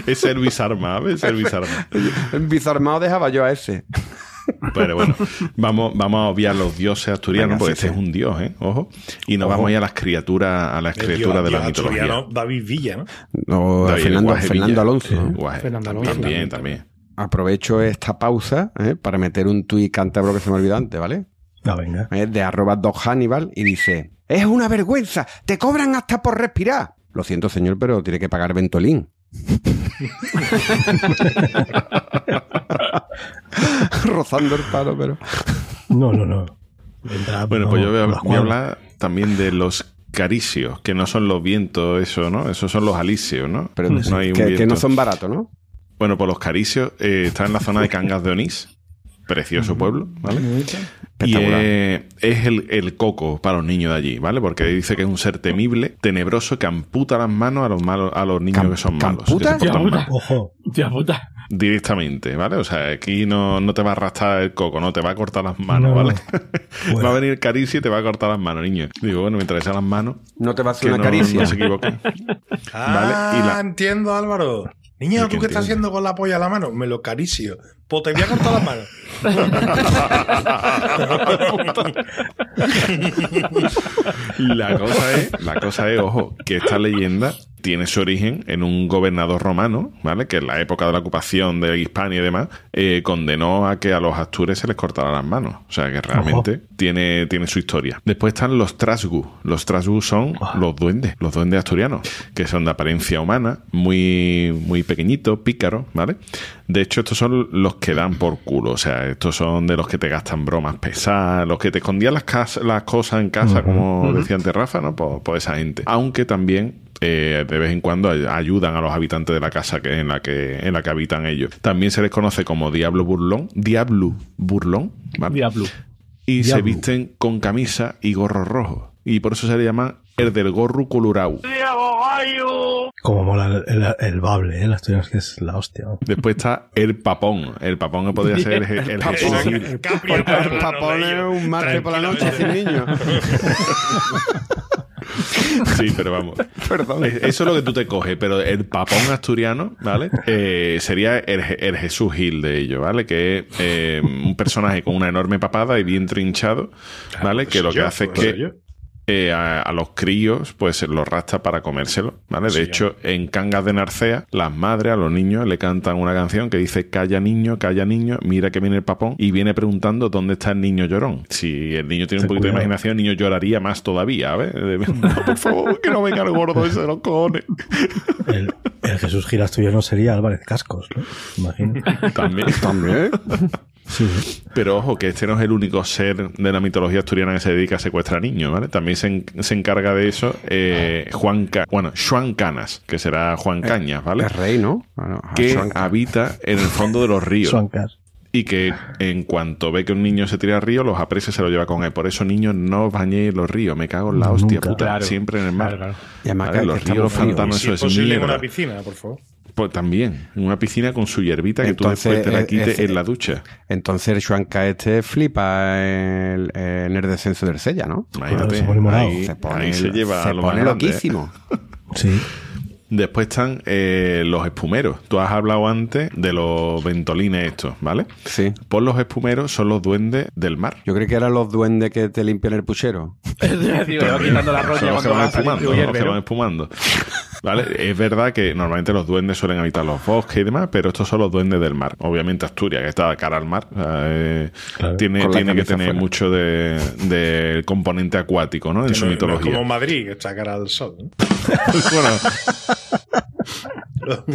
Es el Bizarma, ¿ves? El Bizarmado dejaba yo a ese. Pero bueno, vamos, vamos a obviar los dioses asturianos, Venga, porque sí, este sí. es un dios, ¿eh? Ojo. Y nos Ojo. vamos a ir a las criaturas, a las El criaturas de la dios mitología. asturiano David Villa, ¿no? No, David Fernando, Guaje Fernando Villa. Alonso. Eh, Guaje. Fernando Alonso. También, también. Aprovecho esta pausa ¿eh? para meter un tuit cántabro que se me olvidó antes, ¿vale? Ah, venga. Es de arroba Doc Hannibal y dice: ¡Es una vergüenza! ¡Te cobran hasta por respirar! Lo siento, señor, pero tiene que pagar Ventolín. Rozando el palo, pero. No, no, no. Vendrá, Bueno, no, pues yo voy a, voy a hablar también de los caricios, que no son los vientos, eso, ¿no? Esos son los alisios, ¿no? pero no hay un que, no son baratos, ¿no? Bueno, pues los caricios eh, están en la zona de Cangas de Onís. Precioso pueblo, ¿vale? Y eh, es el, el coco para los niños de allí, ¿vale? Porque dice que es un ser temible, tenebroso, que amputa las manos a los malos, a los niños Cam- que son malos. mal. Ojo, Hostia puta. Directamente, ¿vale? O sea, aquí no, no te va a arrastrar el coco, no te va a cortar las manos, No. ¿vale? Bueno. Va a venir caricia y te va a cortar las manos, niño. Digo, bueno, mientras sean las manos, No te va a hacer una no, caricia. no se equivoquen. Ah, Vale, y la- entiendo, Álvaro. Niño, ¿El ¿tú qué qué estás haciendo con la polla a la mano? Me lo acaricio. Pues te voy a cortar las manos. La cosa es, la cosa es, ojo, que esta leyenda tiene su origen en un gobernador romano, ¿vale? Que en la época de la ocupación de Hispania y demás, eh, condenó a que a los astures se les cortara las manos. O sea que realmente tiene, tiene su historia. Después están los trasgu. Los trasgu son los duendes, los duendes asturianos, que son de apariencia humana, muy, muy pequeñitos, pícaros, ¿vale? De hecho, estos son los que dan por culo. O sea, estos son de los que te gastan bromas pesadas, los que te escondían las, cas- las cosas en casa, como decía antes Rafa, ¿no? Por, por esa gente. Aunque también eh, de vez en cuando ay- ayudan a los habitantes de la casa que, en, la que, en la que habitan ellos. También se les conoce como Diablo Burlón, Diablo Burlón, ¿vale? Diablo. y se visten con camisa y gorro rojo. Y por eso se le llama del gorro colorau. como mola el, el, el bable, ¿eh? Las tuyas que es la hostia. ¿no? Después está el papón. El papón que podría ser el, el Jesús Gil. El Capri está el papón es un martes por la noche sin niños. Sí, pero vamos. Perdón. Es- Eso es lo que tú te coges, pero el papón asturiano, ¿vale? Eh, sería el, el Jesús Gil de ello, ¿vale? Que es eh, un personaje con una enorme papada y bien trinchado, ¿vale? pues que lo que yo, hace es pues que yo. Eh, a, a los críos, pues se los rastra para comérselo, ¿vale? De Sí, hecho, en Cangas de Narcea, las madres a los niños le cantan una canción que dice calla niño, calla niño, mira que viene el papón y viene preguntando dónde está el niño llorón. Si el niño tiene un poquito de imaginación, el niño lloraría más todavía, ¿ves? No, por favor, que no venga el gordo ese de los cojones. El, el Jesús Gil asturiano sería Álvarez Cascos, ¿no? Imagino. También. También. Sí, sí. Pero ojo, que este no es el único ser de la mitología asturiana que se dedica a secuestrar niños, ¿vale? También se, en- se encarga de eso eh, Juan Ca- bueno, Juan Canas, que será Juan Cañas, ¿vale? Es rey, ¿no? Bueno, Que Juan- habita en el fondo de los ríos. Y que en cuanto ve que un niño se tira al río, los aprecia y se lo lleva con él. Por eso, niños, no os bañéis en los ríos. Me cago en la hostia Nunca. puta. Claro. Siempre en el mar. Claro, claro. Y además Vale, que- los ríos, los pantanos, Si eso es es posible en mierda. una piscina, por favor. Pues también, en una piscina con su hierbita que Entonces, tú después te la eh, quites eh, en la ducha. Entonces el Shuanca este flipa en, en el descenso del Sella, ¿no? Imagínate, se pone morado. ahí, Se pone, ahí se lleva se lo pone ¿eh? loquísimo. Sí. Después están eh, los espumeros. Tú has hablado antes de los ventolines estos, ¿vale? Sí. Pues los espumeros son los duendes del mar. Yo creo que eran los duendes que te limpian el puchero. Tío, quitando la roña cuando van espumando. Es verdad que normalmente los duendes suelen habitar los bosques y demás, pero estos son los duendes del mar. Obviamente Asturias, que está de cara al mar, eh, Claro. tiene, tiene que tener fuera. mucho de, del componente acuático, ¿no? En Que su no- no es mitología. como Madrid, que está cara al sol. ¿no? bueno,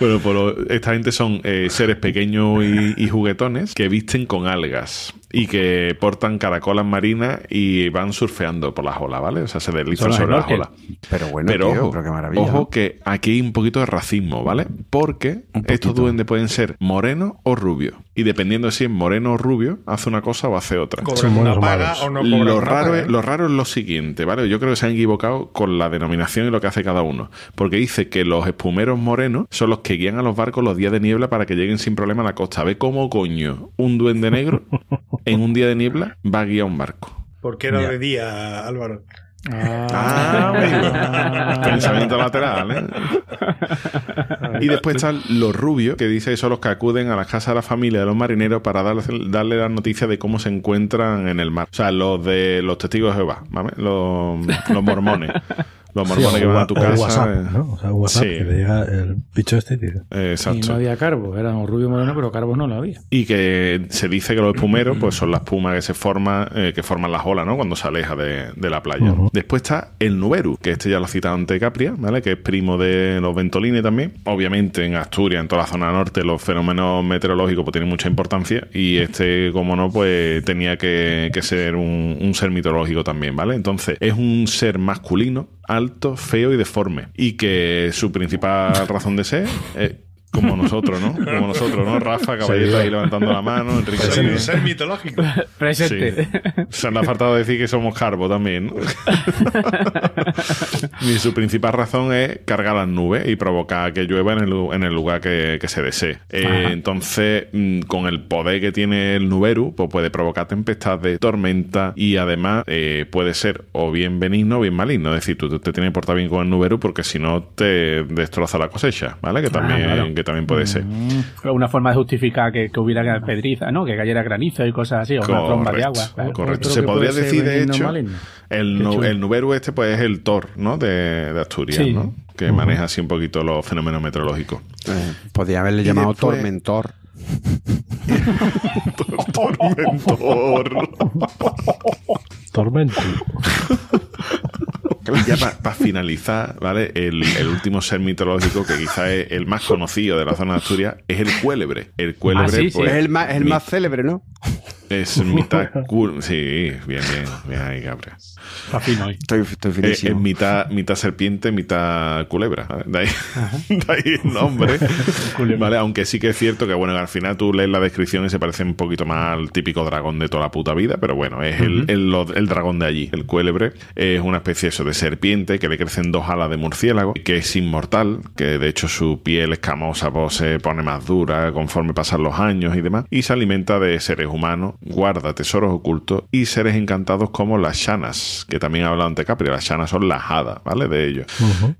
Bueno, pues lo- esta gente son eh, seres pequeños y juguetones que visten con algas. Y que portan caracolas marinas y van surfeando por las olas, ¿vale? O sea, se deslizan sobre las olas. Pero bueno, Pero tío, ojo, pero qué maravilla. ojo que aquí hay un poquito de racismo, ¿vale? Porque estos duendes pueden ser morenos o rubios. Y dependiendo de si es moreno o rubio, hace una cosa o hace otra. ¿Cobran Son una paga o no Lo una raro, paga, es, eh? lo raro es lo siguiente, ¿vale? Yo creo que se han equivocado con la denominación y lo que hace cada uno. Porque dice que los espumeros morenos son los que guían a los barcos los días de niebla para que lleguen sin problema a la costa. ¿Ve cómo coño un duende negro en un día de niebla va a guiar un barco? Porque era Ya. de día, Álvaro. Ah, amigo. Pensamiento lateral, ¿eh? Y después están los rubios, que dice que son los que acuden a las casas de la familia de los marineros para darle, darle la noticia de cómo se encuentran en el mar. O sea, los de los testigos de Jehová, ¿vale? Los, los mormones. Los mormones Sí, que van a tu o casa. WhatsApp, eh. ¿no? O sea, WhatsApp, Sí. que te llega el bicho este y te dice, Eh, Y Exacto. no había carbo, era un rubio moreno, pero carbo no lo había. Y que se dice que los espumeros pues son las espumas que se forman, eh, que forman las olas, ¿no? Cuando se aleja de, de la playa. Después está el Nuberu, que este ya lo ha citado ante Capria, ¿vale? Que es primo de los Ventolines también. Obviamente en Asturias, en toda la zona norte, los fenómenos meteorológicos pues tienen mucha importancia. Y este, como no, pues tenía que, que ser un, un ser mitológico también, ¿vale? Entonces, es un ser masculino, alto, feo y deforme. Y que su principal razón de ser es como nosotros, ¿no? Como nosotros, ¿no? Rafa, Caballero ahí levantando la mano, Enrique. Es ahí- un ser mitológico. Presente. Sí. Se le ha faltado decir que somos carbo también. ¿no? y su principal razón es cargar las nubes y provocar que llueva en el, lu- en el lugar que, que se desee. Eh, entonces, mm, con el poder que tiene el Nuberu, pues puede provocar tempestades, tormenta y además eh, puede ser o bien benigno o bien maligno. Es decir, tú te, te tienes que portar bien con el Nuberu porque si no te destroza la cosecha, ¿vale? Que también, claro. que también puede ser. Una forma de justificar que, que hubiera pedriza, ¿no? Que cayera granizo y cosas así, o una tromba de agua. Correcto. Se podría decir, de hecho, el, nu- el Nuberu este pues es el Thor, ¿no? De, de Asturias, Sí. ¿no? Que maneja así un poquito los fenómenos meteorológicos. Eh, podría haberle Y llamado después- Tormentor. Tormentor. Tormento. Y ya para finalizar, ¿vale? El, el último ser mitológico, que quizás es el más conocido de la zona de Asturias, es el cuélebre. El cuélebre, Ah, sí, sí. pues, es el más, es el más célebre, ¿no? es mitad cu- Sí, bien, bien, bien ahí, Gabriel. Está fino hoy. Estoy, estoy Eh, Es, finísimo. mitad, mitad serpiente, mitad culebra. De ahí, de ahí el nombre. ¿Vale? Aunque sí que es cierto que, bueno, al final tú lees la descripción y se parece un poquito más al típico dragón de toda la puta vida, pero bueno, es el, el dragón de allí. El cuélebre es una especie eso, de serpiente que le crecen dos alas de murciélago, que es inmortal, que de hecho su piel escamosa pues, se pone más dura conforme pasan los años y demás, y se alimenta de seres humanos, guarda tesoros ocultos y seres encantados como las shanas, que también ha hablado ante Capri. Las shanas son las hadas, ¿vale? De ellos.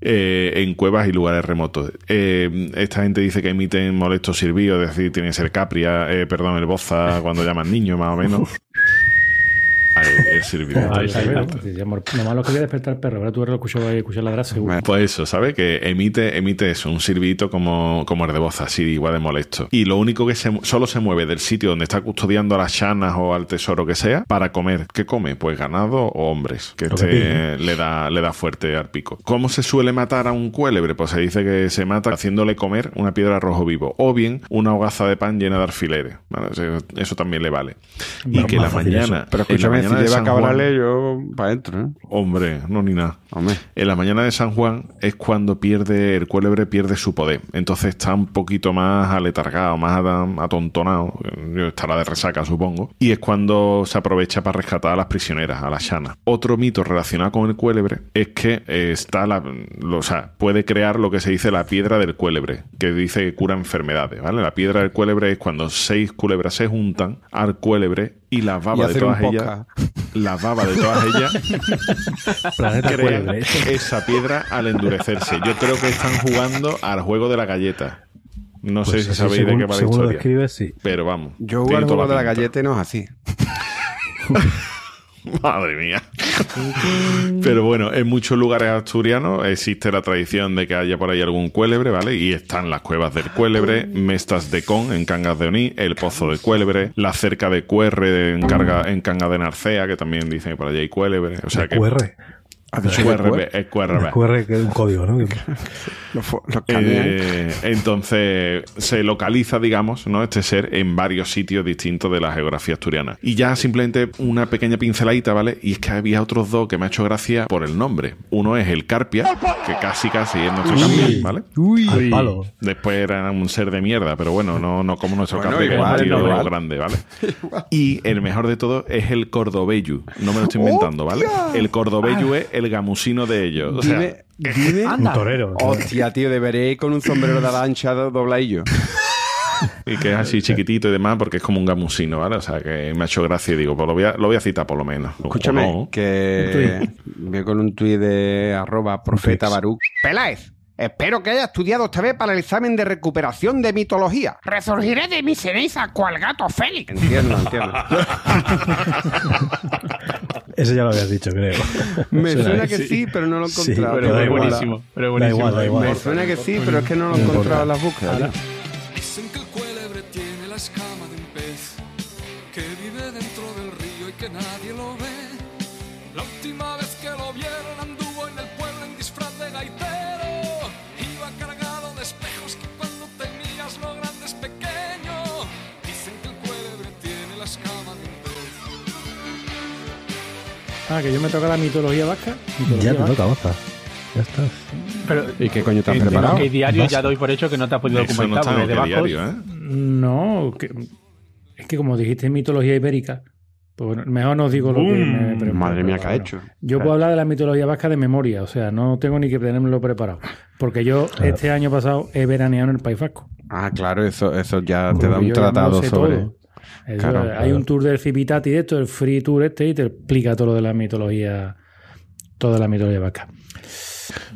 Eh, en cuevas y lugares remotos. Eh, esta gente dice que emiten molestos silbidos, es decir, tiene que ser Capria, eh, perdón, el boza cuando llaman niño, más o menos. Ay, el silbido. Ahí el está, silbido. ¿no? Sí, ya, amor, Lo malo es que voy a despertar el perro. Ahora tú lo escuchas escuchar ladrar seguro. Pues eso, ¿sabes? Que emite, emite eso, un silbito como, como el de voz, así igual de molesto. Y lo único que se, solo se mueve del sitio donde está custodiando a las chanas o al tesoro que sea para comer. ¿Qué come? Pues ganado o hombres, que que este le da, le da fuerte al pico. ¿Cómo se suele matar a un cuélebre? Pues se dice que se mata haciéndole comer una piedra rojo vivo o bien una hogaza de pan llena de alfileres. ¿vale? O sea, Eso también le vale. Y que la mañana. eso. Pero en la escúchame, si mañana cabrales, yo para adentro, ¿eh? Hombre, no ni nada. Hombre. En la mañana de San Juan es cuando pierde el cuélebre pierde su poder. Entonces está un poquito más aletargado, más atontonado. eh, Estará de resaca, supongo. Y es cuando se aprovecha para rescatar a las prisioneras, a las shanas. Otro mito relacionado con el cuélebre es que eh, está la, lo- o sea, puede crear lo que se dice la piedra del cuélebre, que dice que cura enfermedades, ¿vale? La piedra del cuélebre es cuando seis culebras se juntan al cuélebre y las Y babas de todas ellas, babas de todas ellas crean esa piedra al endurecerse. Yo creo que están jugando al juego de la galleta. No Pues sé sí, si sabéis según, de qué va la historia. sí. Pero vamos. Yo juego al juego de la galleta y no es así. Madre mía. Pero bueno, en muchos lugares asturianos existe la tradición de que haya por ahí algún cuélebre, ¿vale? Y están las cuevas del cuélebre, Mestas de Con en Cangas de Oní, el Pozo del Cuélebre, la cerca de Cuerre en, Carga- en Cangas de Narcea, que también dicen que por allí hay cuélebre. O sea que QR. ¿Has dicho que QRB, QR? es QRB. QR, que es un código, ¿no? Los, canean. Eh, entonces se localiza, digamos, ¿no? este ser en varios sitios distintos de la geografía asturiana. Y ya simplemente una pequeña pinceladita, ¿vale? Y es que había otros dos que me ha hecho gracia por el nombre. Uno es el Carpia, que casi casi es nuestro campeón, ¿vale? Al palo. Después era un ser de mierda, pero bueno, no, no como nuestro Bueno, Carpia, que es un tío grande, ¿vale? Y el mejor de todo es el Cordobellu. No me lo estoy inventando, ¿vale? El Cordobellu es el gamusino de ellos. O sea, Dime, dime. Un torero. Hostia, tío, deberé ir con un sombrero de lancha dobladillo. Y que es así chiquitito y demás, porque es como un gamusino, ¿vale? O sea, que me ha hecho gracia y digo, pues lo voy a, lo voy a citar por lo menos. Escúchame, no. que veo con un tuit de arroba profeta Baruch. Peláez, espero que haya estudiado esta vez para el examen de recuperación de mitología. Resurgiré de mi ceniza cual gato Félix. Entiendo, entiendo. Ese ya lo habías dicho, creo. Me Suena- suena que sí, pero no lo he Sí, encontrado. pero igual. buenísimo, pero Da buenísimo. igual, da igual. Me suena que sí, pero es que no lo he encontrado en las búsquedas. Ah, que yo me toca la mitología vasca. Mitología Ya te vasca. toca, baza. Ya estás. Pero, ¿Y qué coño te has entiendo preparado? que diario Vas. ya doy por hecho que no te has podido Eso no documentar. está diario, ¿eh? No, que- es que como dijiste mitología ibérica, pues bueno, mejor no digo lo que me preparo. Madre mía, ¿qué ha Bueno, hecho? Yo puedo hablar de la mitología vasca de memoria, o sea, no tengo ni que tenerlo preparado. Porque yo este año pasado he veraneado en el País Vasco. Ah, claro, eso, eso ya te da un tratado sobre. todo. Claro, hay un tour del Civitati de esto, el Free Tour este, y te explica todo lo de la mitología, toda la mitología vasca.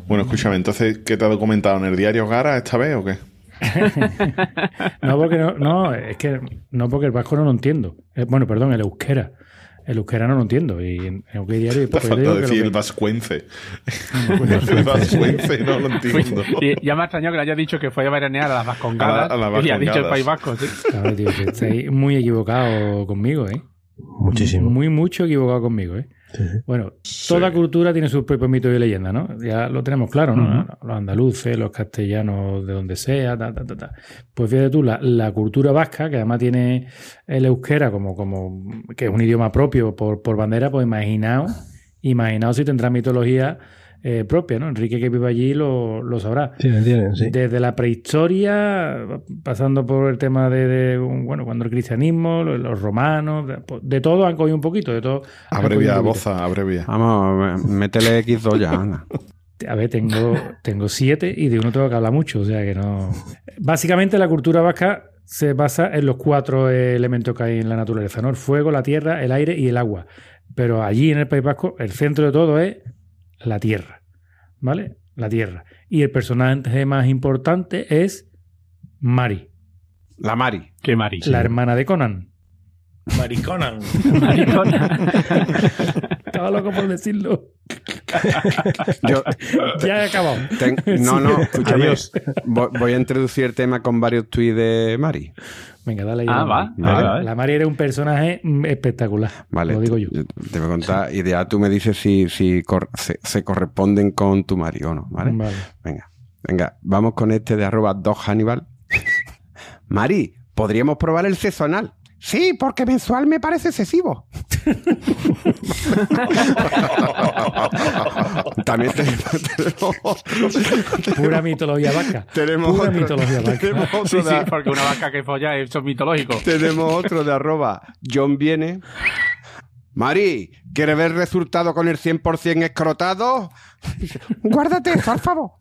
Bueno, escúchame, entonces, ¿qué te ha documentado en el diario Gara esta vez o qué? No, porque no, no, es que no porque el vasco no lo entiendo. Eh, bueno, perdón, el euskera. El euskera no lo entiendo. Y en qué diario. Te pues falta digo que decir lo el vascuence. el vascuence, no lo entiendo. Y ya me ha extrañado que le haya dicho que fue a veranear a las Vascongadas. A la- a las y ha dicho el. País Vasco, sí. Ver, tío, que estáis muy equivocado conmigo, ¿eh? Muchísimo. Muy, mucho equivocado conmigo, ¿eh? Sí, sí. Bueno, toda cultura tiene sus propios mitos y leyendas, ¿no? Ya lo tenemos claro, ¿no? Los andaluces, los castellanos, de donde sea, ta, ta, ta, ta. Pues fíjate tú, la, la cultura vasca, que además tiene el euskera como, como que es un idioma propio por, por bandera, pues imaginaos, imaginaos si tendrá mitología eh, propia, ¿no? Enrique que vive allí lo, lo sabrá. Sí. Desde la prehistoria, pasando por el tema de, de, bueno, cuando el cristianismo, los, los romanos, de, de todo han cogido un poquito, de todo. Abrevia, boza, abrevia. Vamos, métele X2 ya, anda. A ver, tengo, tengo siete y de uno tengo que hablar mucho, o sea que no. Básicamente la cultura vasca se basa en los cuatro elementos que hay en la naturaleza, ¿no? El fuego, la tierra, el aire y el agua. Pero allí en el País Vasco, el centro de todo es la tierra, ¿vale? La tierra. Y el personaje más importante es Mari, La Mari. Qué Mari. la hermana de Conan. Mariconan. Maricona. Estaba loco por decirlo. Yo, Ya he acabado. ten- no, no, escúchame. Adiós. Voy, voy a introducir el tema con varios tuits de Mari. Venga, dale ahí. Ah, la va, Mari. vale, vale. La Mari era un personaje mm, espectacular. Vale. Lo digo yo. Te voy a contar y ya tú me dices si, si cor- se, se corresponden con tu Mari o no, ¿vale? Vale. Venga, venga, vamos con este de arroba Dog Hannibal. Mari, ¿podríamos probar el sexo anal? Sí, porque mensual me parece excesivo. También tenemos, tenemos otro, Pura mitología vasca. tenemos Pura otro- mitología tenemos otro Sí, porque una vaca que folla es eso es mitológico. tenemos otro de arroba John Viene. Mari, ¿quieres ver el resultado con el 100% escrotado? Guárdate al favor.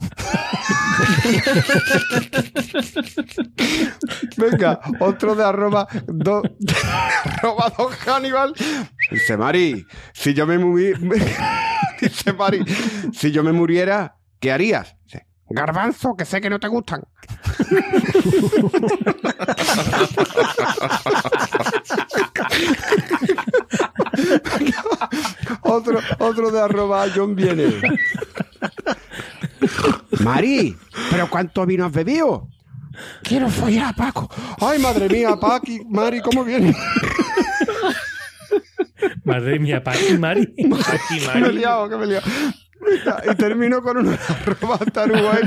Venga, otro de arroba, do, arroba Don Hannibal. Dice Mari, si yo me muri- Dice Mari, si yo me muriera, ¿qué harías? Dice, Garbanzo, que sé que no te gustan. otro, otro de arroba John viene. Mari, ¿pero cuánto vino has bebido? Quiero follar a Paco. Ay, madre mía, Paqui, Mari, ¿cómo viene? Madre mía, Paqui Mari. Que me he liado, que me he liado. Y termino con una arroba taruguay.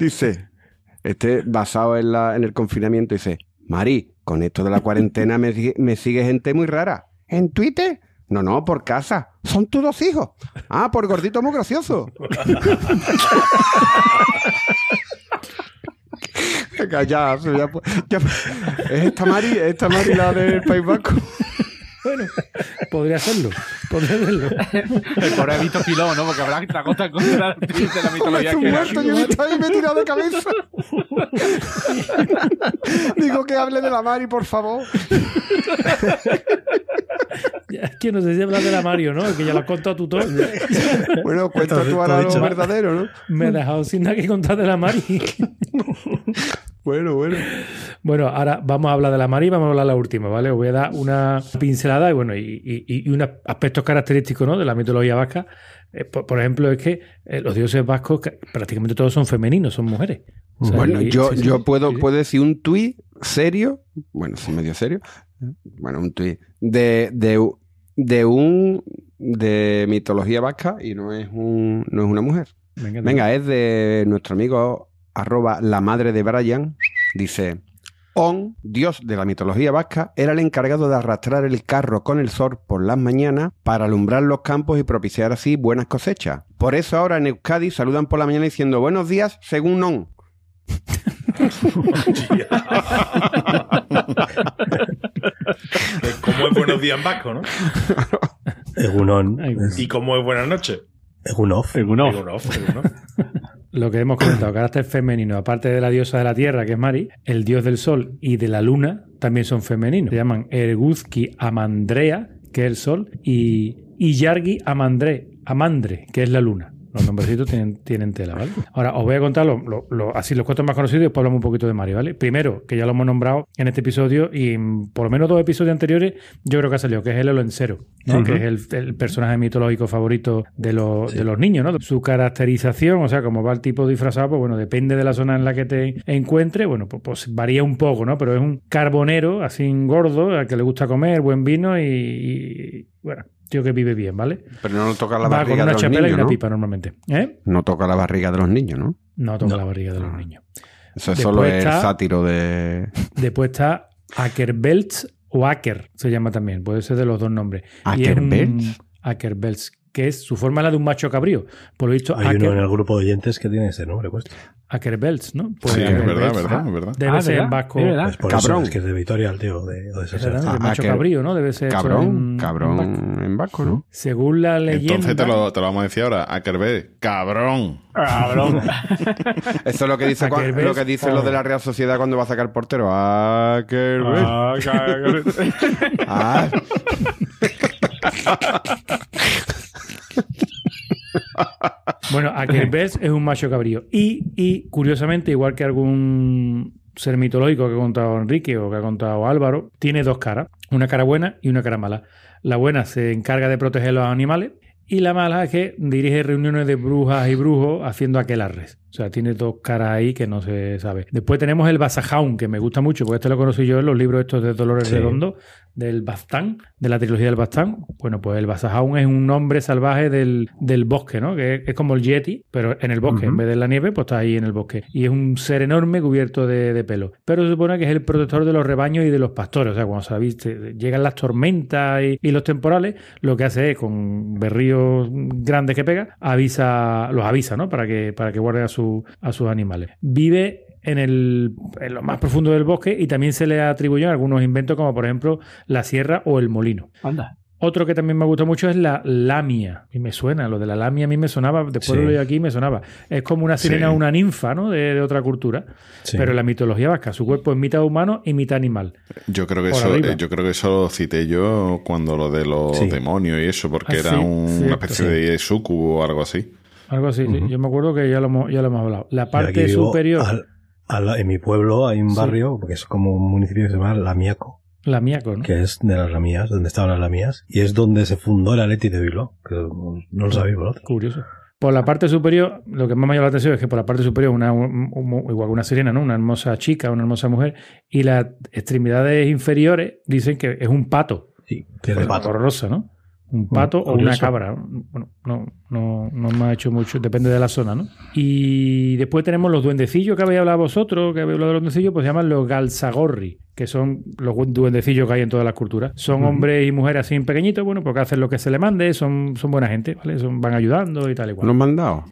Dice, este basado en, la, en el confinamiento, dice, Mari, con esto de la cuarentena me, sigue- me sigue gente muy rara. ¿En Twitter? No, no, por casa. Son tus dos hijos. Ah, por gordito muy gracioso. Ya, ya, ya- ¿Es esta Mari? ¿Es esta Mari la del País Vasco? Bueno, podría serlo. Podría serlo. El pobre ha visto Filón, ¿no? Porque habrá otra cosa contra de la mitología Estoy que era. muerto, yo me estoy ahí, me he tirado de cabeza. Digo que hable de la Mari, por favor. Es que no sé si hablar de la Mario, ¿no? Que ya lo has contado tú todo. Bueno, cuenta tú ahora lo verdadero, ¿no? Me he dejado sin nada que contar de la Mari. Bueno, bueno. Bueno, ahora vamos a hablar de la Mari y vamos a hablar de la última, ¿vale? Os voy a dar una pincelada y bueno, y, y- y unos aspectos característicos ¿no? de la mitología vasca. Eh, por, por ejemplo, es que eh, los dioses vascos ca- prácticamente todos son femeninos, son mujeres. O sea, Bueno, y- yo, sí, yo sí, puedo, sí, puedo decir un tuit serio, bueno, sí, medio serio, bueno, un tuit de, de, de un de mitología vasca y no es un no es una mujer. Venga, Venga, es de nuestro amigo arroba la madre de Brian, dice On, dios de la mitología vasca, era el encargado de arrastrar el carro con el sol por las mañanas para alumbrar los campos y propiciar así buenas cosechas. Por eso ahora en Euskadi saludan por la mañana diciendo buenos días según On. ¿Cómo es buenos días en vasco, no? Egunon. ¿Y cómo es buenas noches? Egunov. Egunov. Egunof, Egunof. Lo que hemos comentado, carácter femenino, aparte de la diosa de la tierra, que es Mari, el dios del sol y de la luna también son femeninos. Se llaman Erguzki Amandrea, que es el sol, y Iyargi Amandre, Amandre, que es la luna. Los nombrecitos tienen, tienen tela, ¿vale? Ahora, os voy a contar lo- lo- lo- así los cuatro más conocidos y después hablamos un poquito de Mari, ¿vale? Primero, que ya lo hemos nombrado en este episodio y en por lo menos dos episodios anteriores, yo creo que ha salido, que es el Olencero, ¿no? Ujú. Que es el, el personaje mitológico favorito de, los- de los niños, ¿no? Su caracterización, o sea, como va el tipo disfrazado, pues bueno, depende de la zona en la que te encuentre, bueno, pues, pues varía un poco, ¿no? Pero es un carbonero, así gordo, al que le gusta comer, buen vino y, y, bueno, tío que vive bien, ¿vale? Pero no toca la Va con barriga una de los chapela y niños, una ¿no? pipa normalmente. ¿Eh? No toca la barriga de los niños, ¿no? No toca No. la barriga de los Ah. niños. Eso es Después solo el está- sátiro de... Después está Ackerbelts o Acker, se llama también. Puede ser de los dos nombres. Y es ¿Ackerbelts? Ackerbelts, que es su forma es la de un macho cabrío. Por lo visto, Hay uno en el grupo de oyentes que tiene ese nombre puesto. Ackerbelts, ¿no? Pues Sí, es Ackerbelts, verdad, verdad, ah, es verdad. Debe Ah, ser en ¿verdad? vasco. Es verdad. Es por Cabrón. eso, es que es de Vitoria el tío. De, ese ¿verdad? ser. De Ah, macho cabrío, ¿no? Debe ser. Cabrón, en- cabrón en vasco, ¿no? Según la leyenda. Entonces te lo, te lo vamos a decir ahora. Ackerbe, cabrón. Cabrón. Eso es lo que dice Ackerbelts, lo que dicen los de la Real Sociedad cuando va a sacar portero. Ackerbelts. Ah. Ah. Bueno, Ackerbelts es un macho cabrío. Y, y, curiosamente, igual que algún ser mitológico que ha contado Enrique o que ha contado Álvaro, tiene dos caras. Una cara buena y una cara mala. La buena se encarga de proteger los animales y la mala es que dirige reuniones de brujas y brujos haciendo aquelarres. O sea, tiene dos caras ahí que no se sabe. Después tenemos el Basajaun, que me gusta mucho, porque este lo conocí yo en los libros estos de Dolores Sí. Redondo, del Bastán, de la trilogía del Bastán. Bueno, pues el Basajaun es un hombre salvaje del, del bosque, ¿no? Que es, es como el Yeti, pero en el bosque. En vez de en la nieve, pues está ahí en el bosque. Y es un ser enorme cubierto de, de pelo. Pero se supone que es el protector de los rebaños y de los pastores. O sea, cuando sabéis, llegan las tormentas y, y los temporales, lo que hace es, con berríos grandes que pega, avisa, los avisa, ¿no? Para que, para que guarden a, su, a sus animales. Vive en, el, en lo más profundo del bosque y también se le atribuyen algunos inventos como por ejemplo la sierra o el molino. Anda. Otro que también me gusta mucho es la lamia. Y me suena, lo de la lamia a mí me sonaba, después Sí. lo leí aquí y me sonaba. Es como una sirena o Sí. una ninfa, ¿no? De, de otra cultura. Sí. Pero en la mitología vasca, su cuerpo es mitad humano y mitad animal. Yo creo que Por eso, arriba. eh, yo creo que eso lo cité yo cuando lo de los Sí. demonios y eso, porque Ah, era sí, un- cierto, una especie sí. de sucubo o algo así. Algo así, sí. Yo me acuerdo que ya lo hemos, ya lo hemos hablado. La parte vivo superior, al- al- en mi pueblo hay un Sí. barrio, porque es como un municipio que se llama Lamiaco, la miaco, ¿no? que es de las Lamías, donde estaban las Lamías, y es donde se fundó el Atleti de Bilbao, que no lo sabéis vosotros. Curioso. Por la parte superior, lo que más me llama la atención es que por la parte superior, una, un- un- igual que una sirena, ¿no? Una hermosa chica, una hermosa mujer, y las extremidades inferiores dicen que es un pato. Sí, que es de pato. Horrorosa, ¿no? Un pato o una cabra. Bueno, no, no, no me ha hecho mucho, depende de la zona, ¿no? Y después tenemos los duendecillos que habéis hablado vosotros, que habéis hablado de los duendecillos, pues se llaman los galsagorri, que son los duendecillos que hay en todas las culturas. Son hombres y mujeres así pequeñitos, bueno, porque hacen lo que se les mande, son, son buena gente, ¿vale? Son, van ayudando y tal y cual. ¿Unos mandados?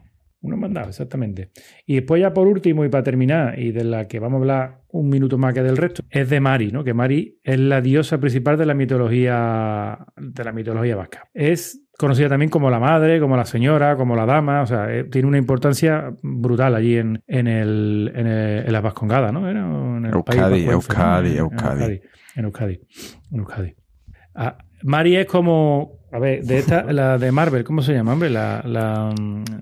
Unos mandados, exactamente. Y después ya por último y para terminar, y de la que vamos a hablar un minuto más que del resto, es de Mari, ¿no? Que Mari es la diosa principal de la mitología de la mitología vasca. Es conocida también como la madre, como la señora, como la dama, o sea, eh, tiene una importancia brutal allí en, en, el, en, el- en las Vascongadas, ¿no? Era en el País Euskadi, ¿no? Euskadi, En- Euskadi. En Euskadi. En Euskadi. Ah, Mari es como, a ver, de esta, la de Marvel, ¿cómo se llama, hombre? La, la,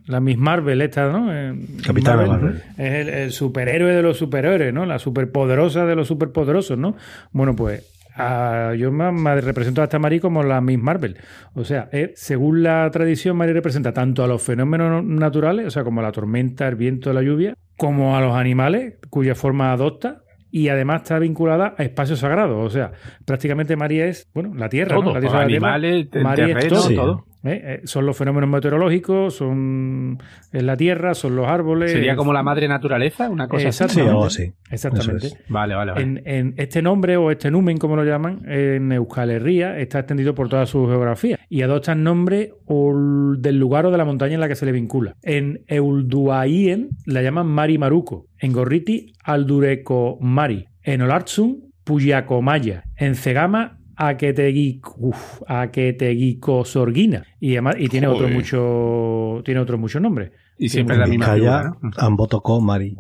la Miss Marvel esta, ¿no? Eh, Capitana Marvel. Es el, el superhéroe de los superhéroes, ¿no? La superpoderosa de los superpoderosos, ¿no? Bueno, pues yo me, me represento a esta Mari como la Miss Marvel. O sea, eh, según la tradición, Mari representa tanto a los fenómenos naturales, o sea, como la tormenta, el viento, la lluvia, como a los animales, cuya forma adopta. Y además está vinculada a espacios sagrados. O sea, prácticamente María es, bueno, la tierra, Todo, ¿no? La tierra. animales, María es terreno, todo. Sí. todo. ¿Eh? Eh, Son los fenómenos meteorológicos, son es la tierra, son los árboles. Sería como la madre naturaleza, una cosa así. Exactamente. Sí, así. Exactamente. Eso Vale, vale, vale. En, en este nombre o este numen, como lo llaman, en Euskal Herria, está extendido por toda su geografía y adopta el nombre ol- del lugar o de la montaña en la que se le vincula. En Eulduaien la llaman Mari Maruco, en Gorriti Aldureko Mari, en Olartzun Puyacomaya, en Cegama Aketegik- uf, Aketegiko Sorguina y, además- y tiene otro mucho tiene otros muchos nombres. Y siempre En la misma figura, ¿no? Ambotocó, Mari.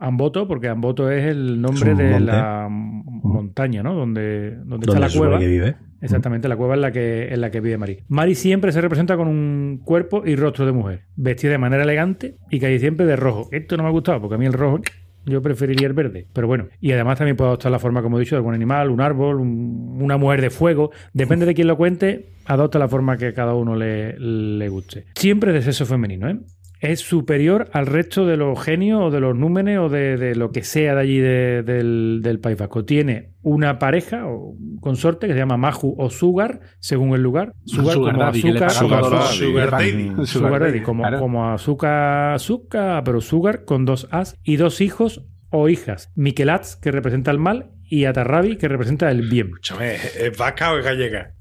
Amboto, porque Amboto es el nombre Es de monte. la m- montaña, ¿no? Donde, donde, está la cueva. que vive. Exactamente, la cueva en la que, en la que vive Mari. Mari siempre se representa con un cuerpo y rostro de mujer, vestida de manera elegante y casi siempre de rojo. Esto no me ha gustado porque a mí el rojo yo preferiría el verde. Pero bueno, y además también puede adoptar la forma, como he dicho, de algún animal, un árbol, un- una mujer de fuego. Depende de quién lo cuente, adopta la forma que cada uno le, le guste. Siempre de sexo femenino, ¿eh? Es superior al resto de los genios o de los númenes o de, de lo que sea de allí de- del, del País Vasco. Tiene una pareja o consorte que se llama Maju o Sugar, según el lugar. Sugar, Sugar como daddy, azúcar. Sugar daddy. Sugar como, claro. como azúcar, azúcar, pero Sugar con dos As y dos hijos o hijas. Miquelats, que representa el mal, y Atarrabi, que representa el bien. Escúchame, ¿es vasca o es gallega?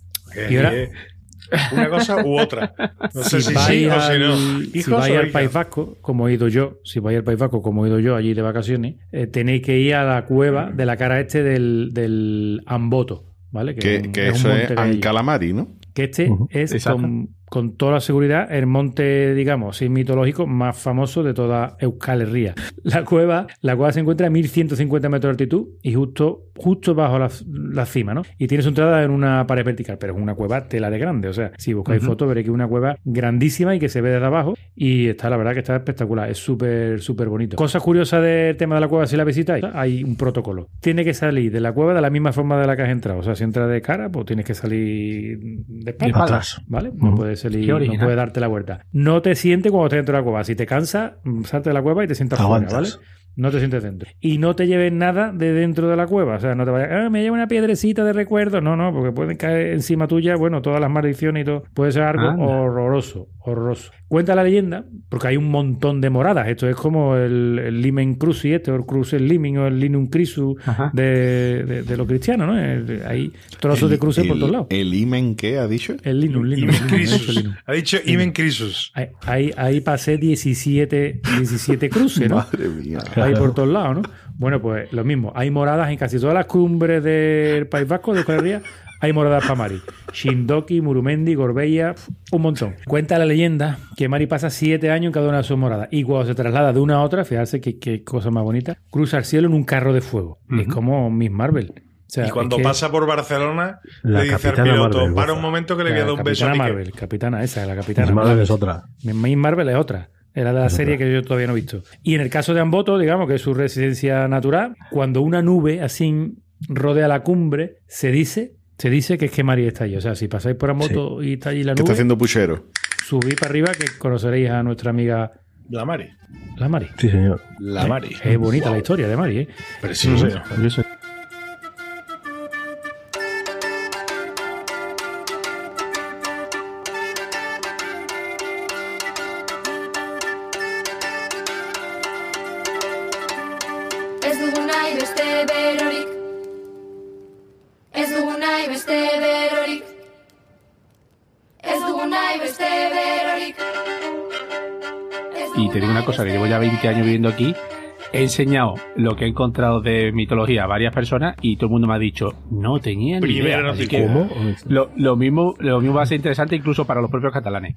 Y ahora- es Una cosa u otra. No sé si, vais sí o si al- no. si vais al. País Vasco, como he ido yo, si vais al País Vasco, como he ido yo allí de vacaciones, eh, tenéis que ir a la cueva de la cara este del, del Amboto, ¿vale? Que, un- que un eso monte es. Ancalamari, ¿no? Que este es con, con toda la seguridad el monte, digamos, así mitológico más famoso de toda Euskal Herria. La cueva, la cueva se encuentra a 1150 metros de altitud y justo, justo bajo la, la cima, ¿no? Y tiene su entrada en una pared vertical, pero es una cueva tela de grande. O sea, si buscáis fotos veréis que es una cueva grandísima y que se ve desde abajo y está, la verdad, que está espectacular. Es súper, súper bonito. Cosas curiosas del tema de la cueva, si la visitáis, hay un protocolo. Tiene que salir de la cueva de la misma forma de la que has entrado. O sea, si entras de cara, pues tienes que salir de espalda. Atrás. ¿Vale? No Ujú. puedes Qué no puedes darte la vuelta. No te sientes cuando estés dentro de la cueva. Si te cansas, mm, salte de la cueva y te sientas fuera. ¿vale? No te sientes dentro. Y no te lleves nada de dentro de la cueva. O sea, no te vayas, ah, me llevo una piedrecita de recuerdo. No, no, porque pueden caer encima tuya, bueno, todas las maldiciones y todo. Puede ser algo Anda. horroroso, horroroso. Cuenta la leyenda, porque hay un montón de moradas. Esto es como el, el Limen Cruci, este, o el Cruce Limen, o el Linum Crisu de, de, de los cristianos, ¿no? El- Hay trozos de cruces por todos lados. ¿El imen qué ha dicho? El Linum, Linum. Imen Crisus. Linum. Ha dicho Imen Crisus. Ahí, ahí, ahí pasé 17, 17 cruces, ¿no? Madre mía. Ahí por todos lados, ¿no? Bueno, pues lo mismo. Hay moradas en casi todas las cumbres del País Vasco, de Euskal Herria, hay moradas para Mari. Shindoki, Murumendi, Gorbella, un montón. Cuenta la leyenda que Mari pasa siete años en cada una de sus moradas. Y cuando se traslada de una a otra, fíjate qué, qué cosa más bonita, cruza el cielo en un carro de fuego. Es como Miss Marvel. O sea, y cuando es que- pasa por Barcelona, le dice al piloto, Marvel, para un momento que le voy a dar un beso a Capitana Piqué". Marvel, capitana esa, la capitana. Miss Marvel es otra. Miss Marvel es otra. Era de la serie que yo todavía no he visto. Y en el caso de Amboto, digamos que es su residencia natural, cuando una nube así rodea la cumbre, se dice, se dice que es que María está allí. O sea, si pasáis por Amboto y está allí la ¿Qué está nube, haciendo Puchero? subid para arriba que conoceréis a nuestra amiga La Mari. la Mari. Sí, señor. La Mari. Es bonita la historia de Mari, ¿eh? Precioso. berorik 20 años viviendo aquí, he enseñado lo que he encontrado de mitología a varias personas y todo el mundo me ha dicho, no tenía ni Primero idea. no que ¿Cómo? Lo, lo mismo, lo mismo va a ser interesante incluso para los propios catalanes.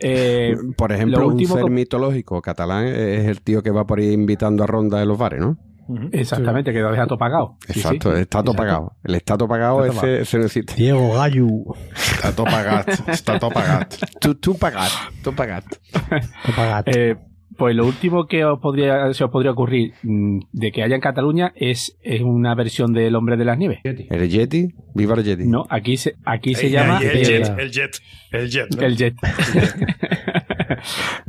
Eh, Por ejemplo, lo un ser co- mitológico catalán es el tío que va por ahí invitando a ronda en los bares, ¿no? Exactamente, que lo deja todo pagado. Sí, Exacto, sí. el estato Exacto. pagado. El estato pagado, ese, ese no existe. Diego Gallo. Está todo pagado. Está todo pagado. Tú, tú pagas, tú pagas. Eh, pues lo último que os podría, se os podría ocurrir mm, de que haya en Cataluña es, es una versión del Hombre de las Nieves. ¿El Yeti? Viva el Yeti. No, aquí se, aquí se El- llama el, jet, el jet, el jet, ¿no? el jet.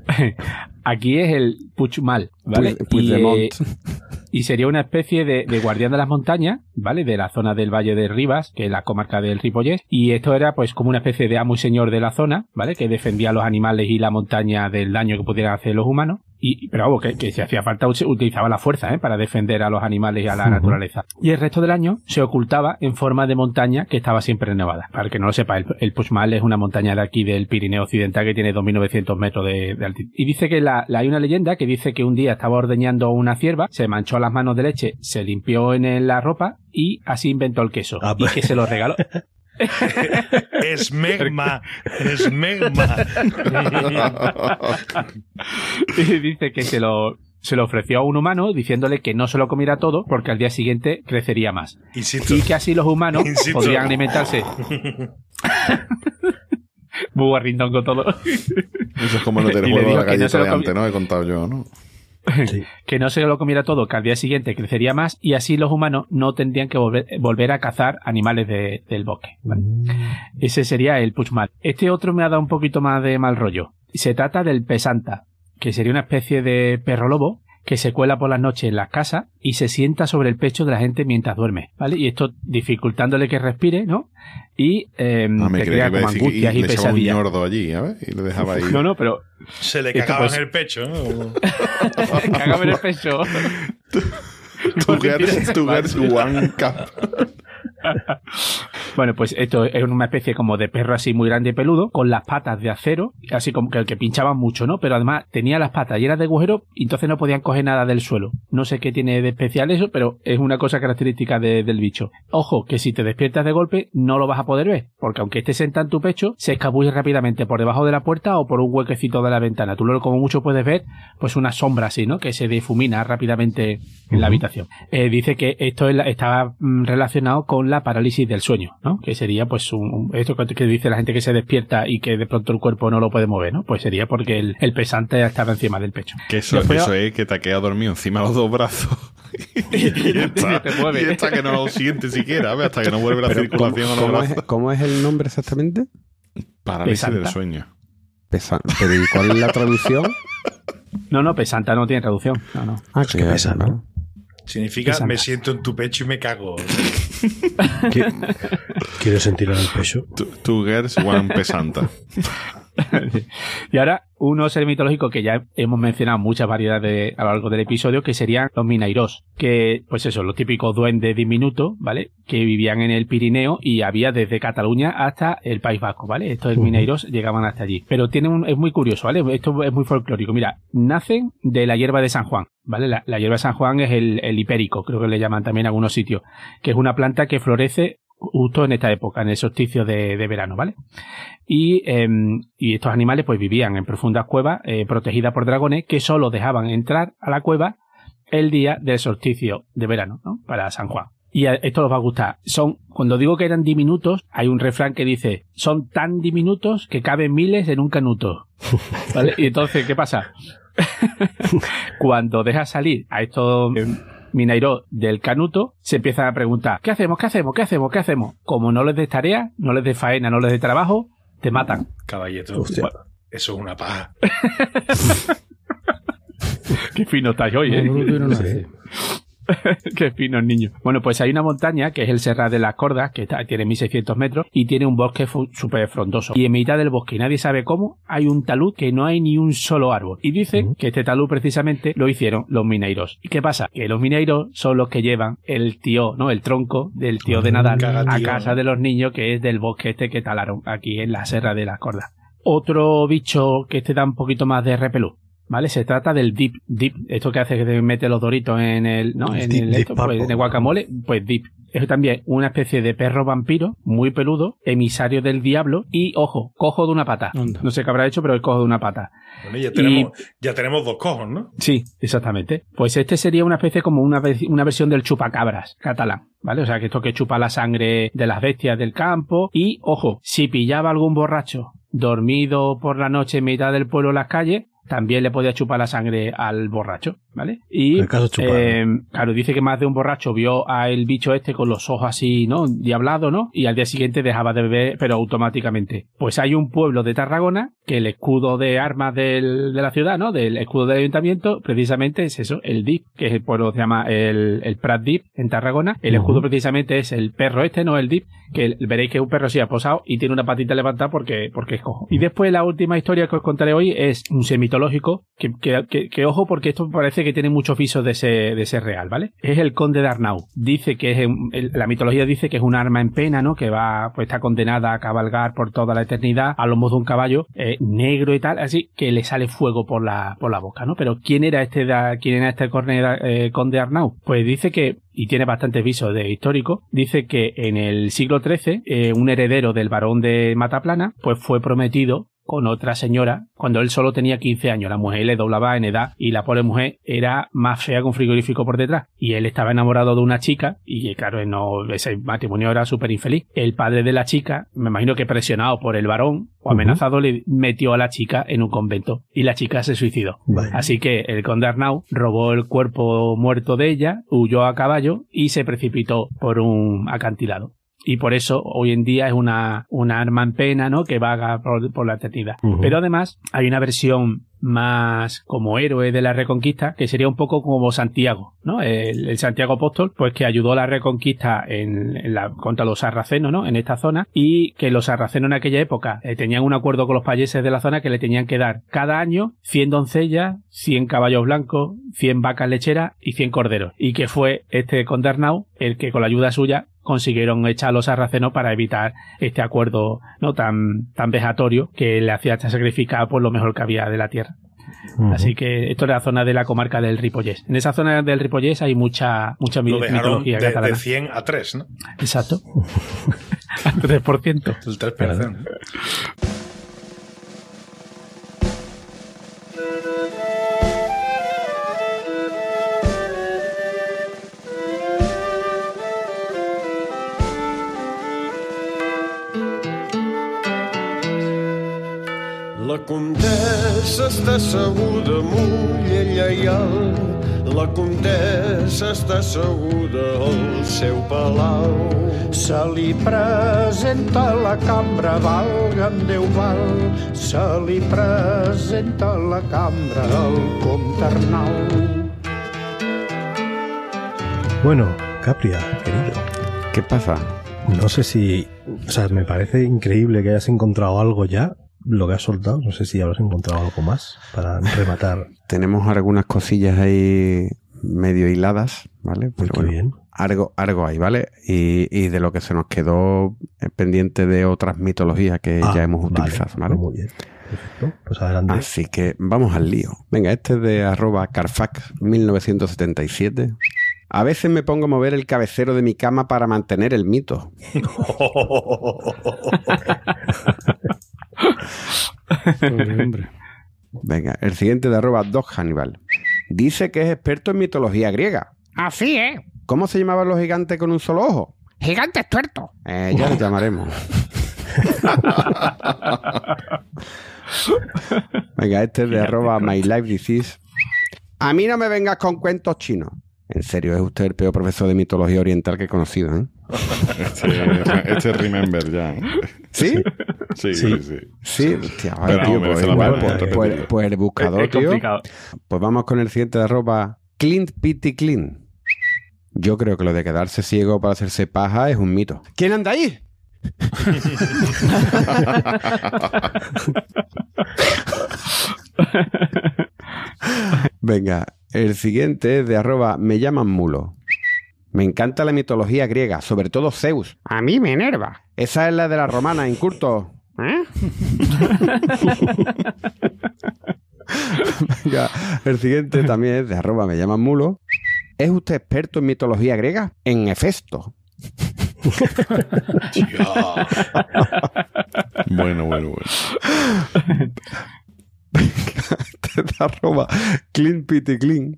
Aquí es el Puigmal, ¿vale? Puig- Puigdemont. Y, eh, y sería una especie de, de guardián de las montañas, ¿vale? De la zona del Valle de Rivas, que es la comarca del Ripollés. Y esto era pues como una especie de amo y señor de la zona, ¿vale? Que defendía a los animales y la montaña del daño que pudieran hacer los humanos. Y, pero vamos, que, que si hacía falta utilizaba la fuerza, ¿eh? Para defender a los animales y a la naturaleza. Y el resto del año se ocultaba en forma de montaña que estaba siempre nevada. Para el que no lo sepa, el, el es una montaña de aquí del Pirineo Occidental que tiene 2.900 metros de, de altitud. Y dice que la, la- hay una leyenda que dice que un día estaba ordeñando una cierva, se manchó las manos de leche, se limpió en la ropa y así inventó el queso. y que se lo regaló. Esmegma, esmegma. y dice que se lo, se lo ofreció a un humano diciéndole que no se lo comiera todo porque al día siguiente crecería más. Insisto. Y que así los humanos Insisto. podrían alimentarse. Muy guarrindón con todo. Eso es como lo del juego de la no lo de antes, ¿no? He contado yo, ¿no? que no se lo comiera todo, que al día siguiente crecería más y así los humanos no tendrían que volver, volver a cazar animales de- del bosque. ¿vale? Ese sería el Puchmal. Este otro me ha dado un poquito más de mal rollo. Se trata del pesanta, que sería una especie de perro lobo que se cuela por las noches en las casas y se sienta sobre el pecho de la gente mientras duerme, ¿vale? Y esto dificultándole que respire, ¿no? Y eh, Ah, me te creía crea que como y angustias y le un pesadillas. ñordo allí, a ver, y le dejaba ahí. No, no, pero Se le Esto, cagaba pues- en el pecho, ¿no? Cágame en el pecho. Tu girls, tu girls one cup. Bueno, pues esto es una especie como de perro así muy grande y peludo, con las patas de acero, así como que, que pinchaban mucho, ¿no? Pero además tenía las patas llenas de agujeros y entonces no podían coger nada del suelo. No sé qué tiene de especial eso, pero es una cosa característica de- del bicho. Ojo, que si te despiertas de golpe no lo vas a poder ver, porque aunque esté sentado en tu pecho, se escabulle rápidamente por debajo de la puerta o por un huequecito de la ventana. Tú lo como mucho puedes ver, pues una sombra así, ¿no? Que se difumina rápidamente en la habitación. Eh, dice que esto es la- está mm, relacionado con la parálisis del sueño, ¿no? Que sería pues un, un- esto que, que dice la gente que se despierta y que de pronto el cuerpo no lo puede mover, ¿no? Pues sería porque el, el pesante estaba encima del pecho. Que eso, Después- eso es que te ha quedado dormido encima de los dos brazos. y, está, y que no lo siente siquiera, ¿ves? hasta que no vuelve la Pero, ¿cómo, circulación a los cómo brazos. es, cómo es el nombre exactamente? Parálisis Pesanta. del sueño. Pesa- ¿Pero ¿y cuál es la traducción? No, no, pesanta no tiene traducción. No, no. Ah, que pesa, ¿no? Significa me siento en tu pecho y me cago. ¿Qui- Quiero sentirlo en el pecho. Tu, tu girls one pesanta. y ahora, uno ser mitológico que ya hemos mencionado muchas variedades a lo largo del episodio, que serían los Minairos, que, pues eso, los típicos duendes diminutos, ¿vale? Que vivían en el Pirineo y había desde Cataluña hasta el País Vasco, ¿vale? Estos Minairos llegaban hasta allí. Pero tienen un, es muy curioso, ¿vale? Esto es muy folclórico. Mira, nacen de la hierba de San Juan, ¿vale? La, la hierba de San Juan es el, el hipérico, creo que le llaman también en algunos sitios, que es una planta que florece justo en esta época, en el solsticio de, de verano, ¿vale? Y, eh, y estos animales pues vivían en profundas cuevas eh, protegidas por dragones que solo dejaban entrar a la cueva el día del solsticio de verano, ¿no? Para San Juan. Y esto os va a gustar. Son, cuando digo que eran diminutos, hay un refrán que dice, son tan diminutos que caben miles en un canuto. ¿Vale? Y entonces, ¿qué pasa? cuando dejas salir a estos mineiros del canuto, se empiezan a preguntar, ¿qué hacemos? ¿Qué hacemos? ¿Qué hacemos? ¿Qué hacemos? Como no les des tarea, no les des faena, no les des trabajo, te matan. Caballeto. Hostia. Eso es una paja. Qué fino estáis hoy, ¿eh? No. Qué finos niños. Bueno, pues hay una montaña que es el Serra de las Cordas, que está- tiene 1600 metros y tiene un bosque súper frondoso. Y en mitad del bosque, y nadie sabe cómo, hay un talud que no hay ni un solo árbol. Y dicen que este talud precisamente lo hicieron los mineiros. ¿Y qué pasa? Que los mineiros son los que llevan el tío, ¿no? El tronco del tío de Nadal a casa de los niños, que es del bosque este que talaron aquí en la Serra de las Cordas. Otro bicho que este da un poquito más de repelú. ¿Vale? Se trata del dip, dip, esto que hace que te mete los doritos en el, ¿no? El En dip, el, esto, pues, en el guacamole, pues dip. Es también una especie de perro vampiro, muy peludo, emisario del diablo y, ojo, cojo de una pata. No sé qué habrá hecho, pero el cojo de una pata. Bueno, ya tenemos, ya tenemos dos cojos, ¿no? Sí, exactamente. Pues este sería una especie como una, una versión del chupacabras catalán, ¿vale? O sea, que esto que chupa la sangre de las bestias del campo. Y, ojo, si pillaba algún borracho dormido por la noche en mitad del pueblo en las calles, también le podía chupar la sangre al borracho, ¿vale? Y, eh, claro, dice que más de un borracho vio al bicho este con los ojos así, ¿no? Diablado, ¿no? Y al día siguiente dejaba de beber, pero automáticamente. Pues hay un pueblo de Tarragona que el escudo de armas del- de la ciudad, ¿no? Del escudo del ayuntamiento, precisamente es eso, el DIP, que es el pueblo que se llama el, el Prat DIP en Tarragona. El escudo precisamente es el perro este, ¿no? El DIP, que el- veréis que es un perro así aposado y tiene una patita levantada porque, porque es cojo. Y después la última historia que os contaré hoy es un semitológico, que, ojo porque esto parece que tiene muchos visos de ser, de ser real, ¿vale? Es el conde de Arnau. Dice que es, el- la mitología dice que es un arma en pena, ¿no? Que va, pues está condenada a cabalgar por toda la eternidad a lomos de un caballo eh, negro y tal, así que le sale fuego por la, por la boca, ¿no? Pero ¿quién era este, quién era este conde, eh, conde Arnau? Pues dice que y tiene bastantes visos de histórico, dice que en el siglo XIII eh, un heredero del barón de Mataplana pues fue prometido con otra señora cuando él solo tenía 15 años. La mujer le doblaba en edad y la pobre mujer era más fea que un frigorífico por detrás. Y él estaba enamorado de una chica y claro, no, ese matrimonio era súper infeliz. El padre de la chica, me imagino que presionado por el varón o amenazado, le metió a la chica en un convento y la chica se suicidó. Así que el conde Arnau robó el cuerpo muerto de ella, huyó a caballo y se precipitó por un acantilado. Y por eso hoy en día es una, una arma en pena, ¿no? Que vaga por, por la eternidad. Pero además hay una versión más como héroe de la reconquista que sería un poco como Santiago, ¿no? El, el Santiago Apóstol, pues que ayudó a la reconquista en, en la, contra los sarracenos, ¿no? En esta zona y que los sarracenos en aquella época eh, tenían un acuerdo con los payeses de la zona que le tenían que dar cada año 100 doncellas, 100 caballos blancos, 100 vacas lecheras y 100 corderos. Y que fue este conde Arnau el que con la ayuda suya consiguieron echar a los sarracenos para evitar este acuerdo no tan tan vejatorio que le hacía sacrificar por lo mejor que había de la tierra. Ujú. Así que esto es la zona de la comarca del Ripollés. En esa zona del Ripollés hay mucha mucha Lo mitología de, catalana. de 100 a 3, ¿no? Exacto. Al 3%. El 3%. Comtessa està asseguda molt lleial. La comtessa està asseguda al seu palau. Se li presenta la cambra, valga'm Déu val. Se li presenta la cambra el comte Arnau. Bueno, Capria, querido. ¿Qué pasa? No sé si. O sea, me parece increíble que hayas encontrado algo ya. Lo que has soltado. No sé si habrás encontrado algo más para rematar. Tenemos algunas cosillas ahí medio hiladas, ¿vale? Pero bueno, bien. Algo, algo hay, ¿vale? Y, y de lo que se nos quedó eh, pendiente de otras mitologías que Ah, ya hemos vale, utilizado, ¿vale? Muy bien. Perfecto. Pues adelante. Así que vamos al lío. Venga, este es de arroba Carfax 1977. A veces me pongo a mover el cabecero de mi cama para mantener el mito. Venga, el siguiente de arroba Doc Hannibal. Dice que es experto en mitología griega. Así, ¿eh? ¿Cómo se llamaban los gigantes con un solo ojo? Gigantes tuertos. Eh, ya le llamaremos. Venga, este es de arroba My Life Disease. A mí no me vengas con cuentos chinos. En serio, es usted el peor profesor de mitología oriental que he conocido, ¿eh? Este, este Remember ya. ¿eh? ¿Sí? Sí, sí, sí. Sí, hostia, Pero vale, tío, no, merece pues igual, pena pues, pues- pues el buscador, Es- es tío. Pues vamos con el siguiente de arroba Clint Pitty Clean. Yo creo que lo de quedarse ciego para hacerse paja es un mito. ¿Quién anda ahí? Venga, el siguiente es de arroba me llaman mulo. Me encanta la mitología griega, sobre todo Zeus. A mí me enerva. Esa es la de la romana, incurto. ¿Eh? Venga, el siguiente también es de arroba me llaman mulo. ¿Es usted experto en mitología griega? En Hefesto. Bueno, bueno, bueno. de arroba clean pity clean.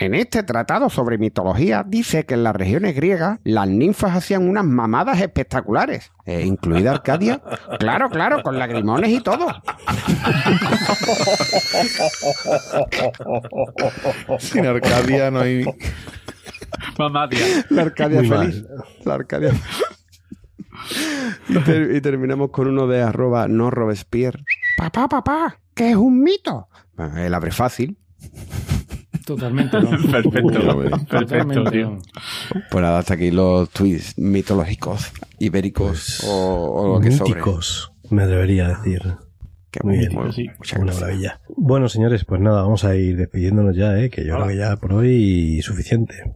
En este tratado sobre mitología dice que en las regiones griegas las ninfas hacían unas mamadas espectaculares. Eh, ¿Incluida Arcadia? Claro, claro, con lagrimones y todo. Sin Arcadia no hay. Mamá, tía. La Arcadia Muy feliz. La Arcadia. y, ter- y terminamos con uno de arroba no Robespierre. Papá, papá, que es un mito. Bueno, El abre fácil. Totalmente, ¿no? Perfecto. Perfecto, Perfecto, tío. Pues nada, hasta aquí los tweets mitológicos, ibéricos o, o lo que sobre. Míticos, me atrevería a decir. Qué Muy bien. muy- Sí. muchas Una maravilla. Bueno, señores, pues nada, vamos a ir despidiéndonos ya, ¿eh? que yo Hola. creo que ya por hoy suficiente.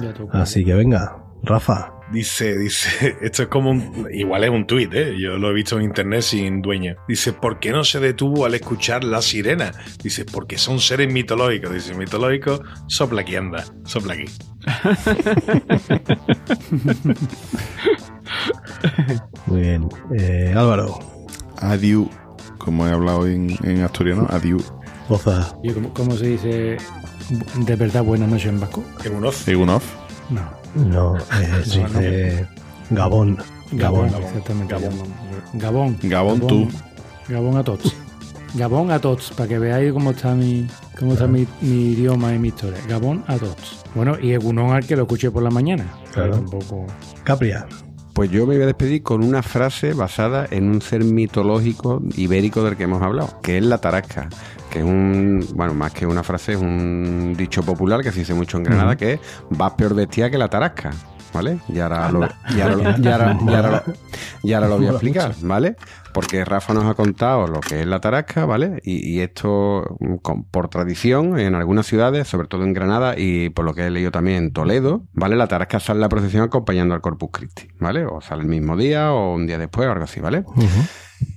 Ya toca. Así que venga, Rafa. Dice, dice, esto es como un, igual es un tuit, ¿eh? yo lo he visto en internet sin dueño. Dice, ¿por qué no se detuvo al escuchar la sirena? Dice, porque son seres mitológicos. Dice, mitológico, sopla aquí anda, sopla aquí. Muy bien. Eh, Álvaro, Adiu. Como he hablado en, en asturiano, adiu. Boza, ¿Y cómo, cómo se dice de verdad buenas noches en vasco? En un off. Egunov. No. no, eh, se dice Gabón. Gabón, Gabón. exactamente. Gabón. Gabón tú. Gabón a tots. Gabón a tots, para que veáis cómo está mi, cómo está mi, mi idioma y mi historia. Gabón a tots. Bueno, y Egunon al que lo escuché por la mañana. Claro. Tampoco. Capria. Pues yo me voy a despedir con una frase basada en un ser mitológico ibérico del que hemos hablado, que es la tarasca, que es un, bueno, más que una frase, es un dicho popular que se dice mucho en Granada, que es, vas peor vestida que la tarasca, ¿vale? Y ahora lo, y ahora, lo- y ahora- y ahora lo- y ahora lo voy a explicar, ¿vale? Porque Rafa nos ha contado lo que es la tarasca, ¿vale? Y, y esto, mm, con- por tradición, en algunas ciudades, sobre todo en Granada y por lo que he leído también en Toledo, ¿vale? La tarasca sale la procesión acompañando al Corpus Christi, ¿vale? O sale el mismo día o un día después o algo así, ¿vale?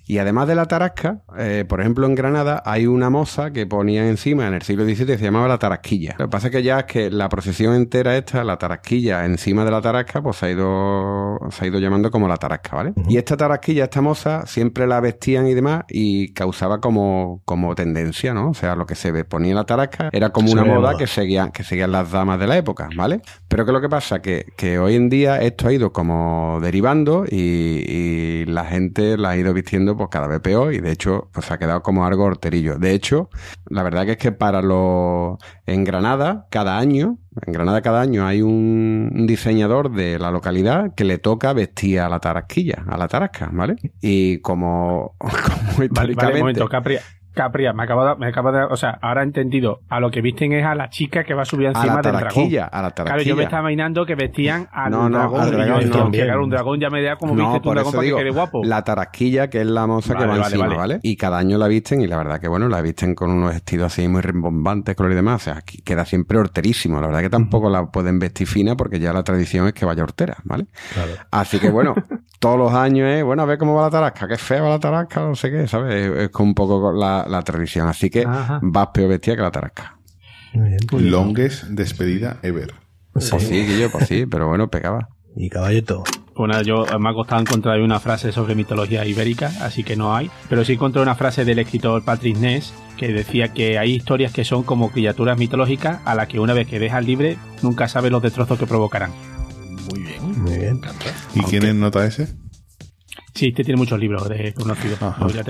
Y además de la tarasca, eh, por ejemplo, en Granada hay una moza que ponían encima en el siglo XVII que se llamaba la tarasquilla. Lo que pasa es que ya es que la procesión entera esta, la tarasquilla encima de la tarasca, pues se ha ido, se ha ido llamando como la tarasca, ¿vale? Y esta tarasquilla, esta moza, siempre la vestían y demás y causaba como, como tendencia, ¿no? O sea, lo que se ponía en la tarasca era como Se una moda. que seguían, que seguían las damas de la época, ¿vale? Pero que lo que pasa que, que hoy en día esto ha ido como derivando y, y la gente la ha ido vistiendo pues cada vez peor y de hecho pues ha quedado como algo horterillo. De hecho, la verdad que es que para los en Granada cada año, en Granada cada año hay un, diseñador de la localidad que le toca vestir a la tarasquilla, a la tarasca, ¿vale? Y como, como Vale, vale, históricamente un momento, Capria. Capria, me acabo de, me acabo de, o sea, ahora he entendido, a lo que visten es a la chica que va a subir a encima la del dragón. tarasquilla, a la Claro, yo me estaba imaginando que vestían al No, no, dragón. al y yo dragón no. claro, un dragón ya me da como viste tú un por dragón para digo, que quede guapo. La tarasquilla, que es la moza que va vale, encima, vale. vale. Y cada año la visten y la verdad que, bueno, la visten con unos vestidos así muy rimbombantes, color y demás. O sea, aquí queda siempre horterísimo. La verdad que tampoco la pueden vestir fina porque ya la tradición es que vaya hortera, ¿vale? Claro. Así que, bueno, todos los años es, bueno, a ver cómo va la tarasca, qué fea va la tarasca, no sé qué, ¿sabes? Es, es un poco la, la tradición. Así que Ajá. vas peor vestida que la tarasca. Muy bien. Longest despedida ever. Pues sí, Guillo, pues sí, pero bueno, pegaba. Y Caballeto. Pues nada, yo me ha costado encontrar una frase sobre mitología ibérica, así que no hay. Pero sí encontré una frase del escritor Patrick Ness que decía que hay historias que son como criaturas mitológicas a las que una vez que dejas libre nunca sabes los destrozos que provocarán. Muy bien. Muy bien. ¿Y quién es nota ese? Sí, este tiene muchos libros de conocidos.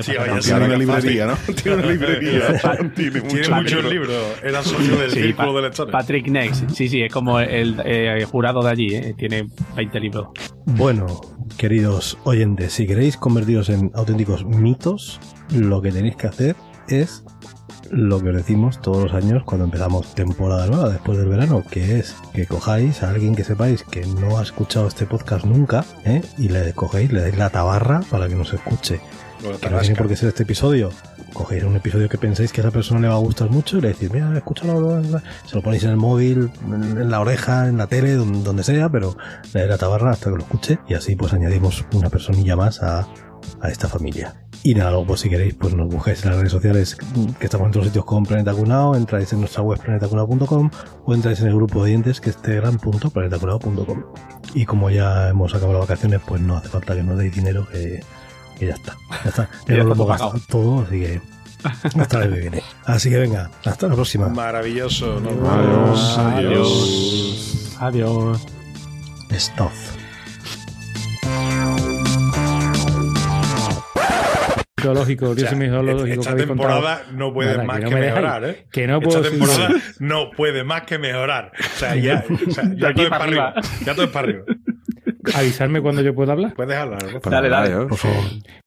Sí, Tiene una librería, ¿no? Tiene una librería. Tiene Tiene muchos libros. Era socio del Sí, círculo Pa- de lectores. Patrick Ness, sí, sí, es como el, eh, jurado de allí, eh, tiene 20 libros. Bueno, queridos oyentes, si queréis convertiros en auténticos mitos, lo que tenéis que hacer es lo que os decimos todos los años cuando empezamos temporada nueva después del verano, que es que cojáis a alguien que sepáis que no ha escuchado este podcast nunca ¿eh? y le cogéis, le dais la tabarra para que nos escuche. Que no tiene por qué ser este episodio. Cogéis un episodio que pensáis que a esa persona le va a gustar mucho y le decís, mira, escúchalo, bla, bla, bla". se lo ponéis en el móvil, en, la oreja, en la tele, donde sea, pero le dais la tabarra hasta que lo escuche y así pues añadimos una personilla más a, a esta familia. Y nada, luego pues si queréis pues nos busquéis en las redes sociales que estamos en todos los sitios con Planeta Cunao, entráis en nuestra web planetacunao.com o entráis en el grupo de oyentes que es telegram.planetacunao.com. Y como ya hemos acabado las vacaciones, pues no hace falta que nos deis dinero, que, que ya está. Ya está. Ya lo hemos gastado todo, así que hasta el que viene. Así que venga, hasta la próxima. Maravilloso. Nos vemos. Adiós. Adiós. Stuff. Geológico, Dios O sea, mío, geológico esta que habéis temporada contado. no puede Nada, más que me mejorar, ¿eh? que no Esta puedo seguir. temporada no puede más que mejorar. O sea, ya, o sea, De ya aquí todo es para arriba. arriba. Ya todo es para arriba. Avisarme cuando yo pueda hablar. Puedes hablar. Rafa. Dale, dale. Por favor.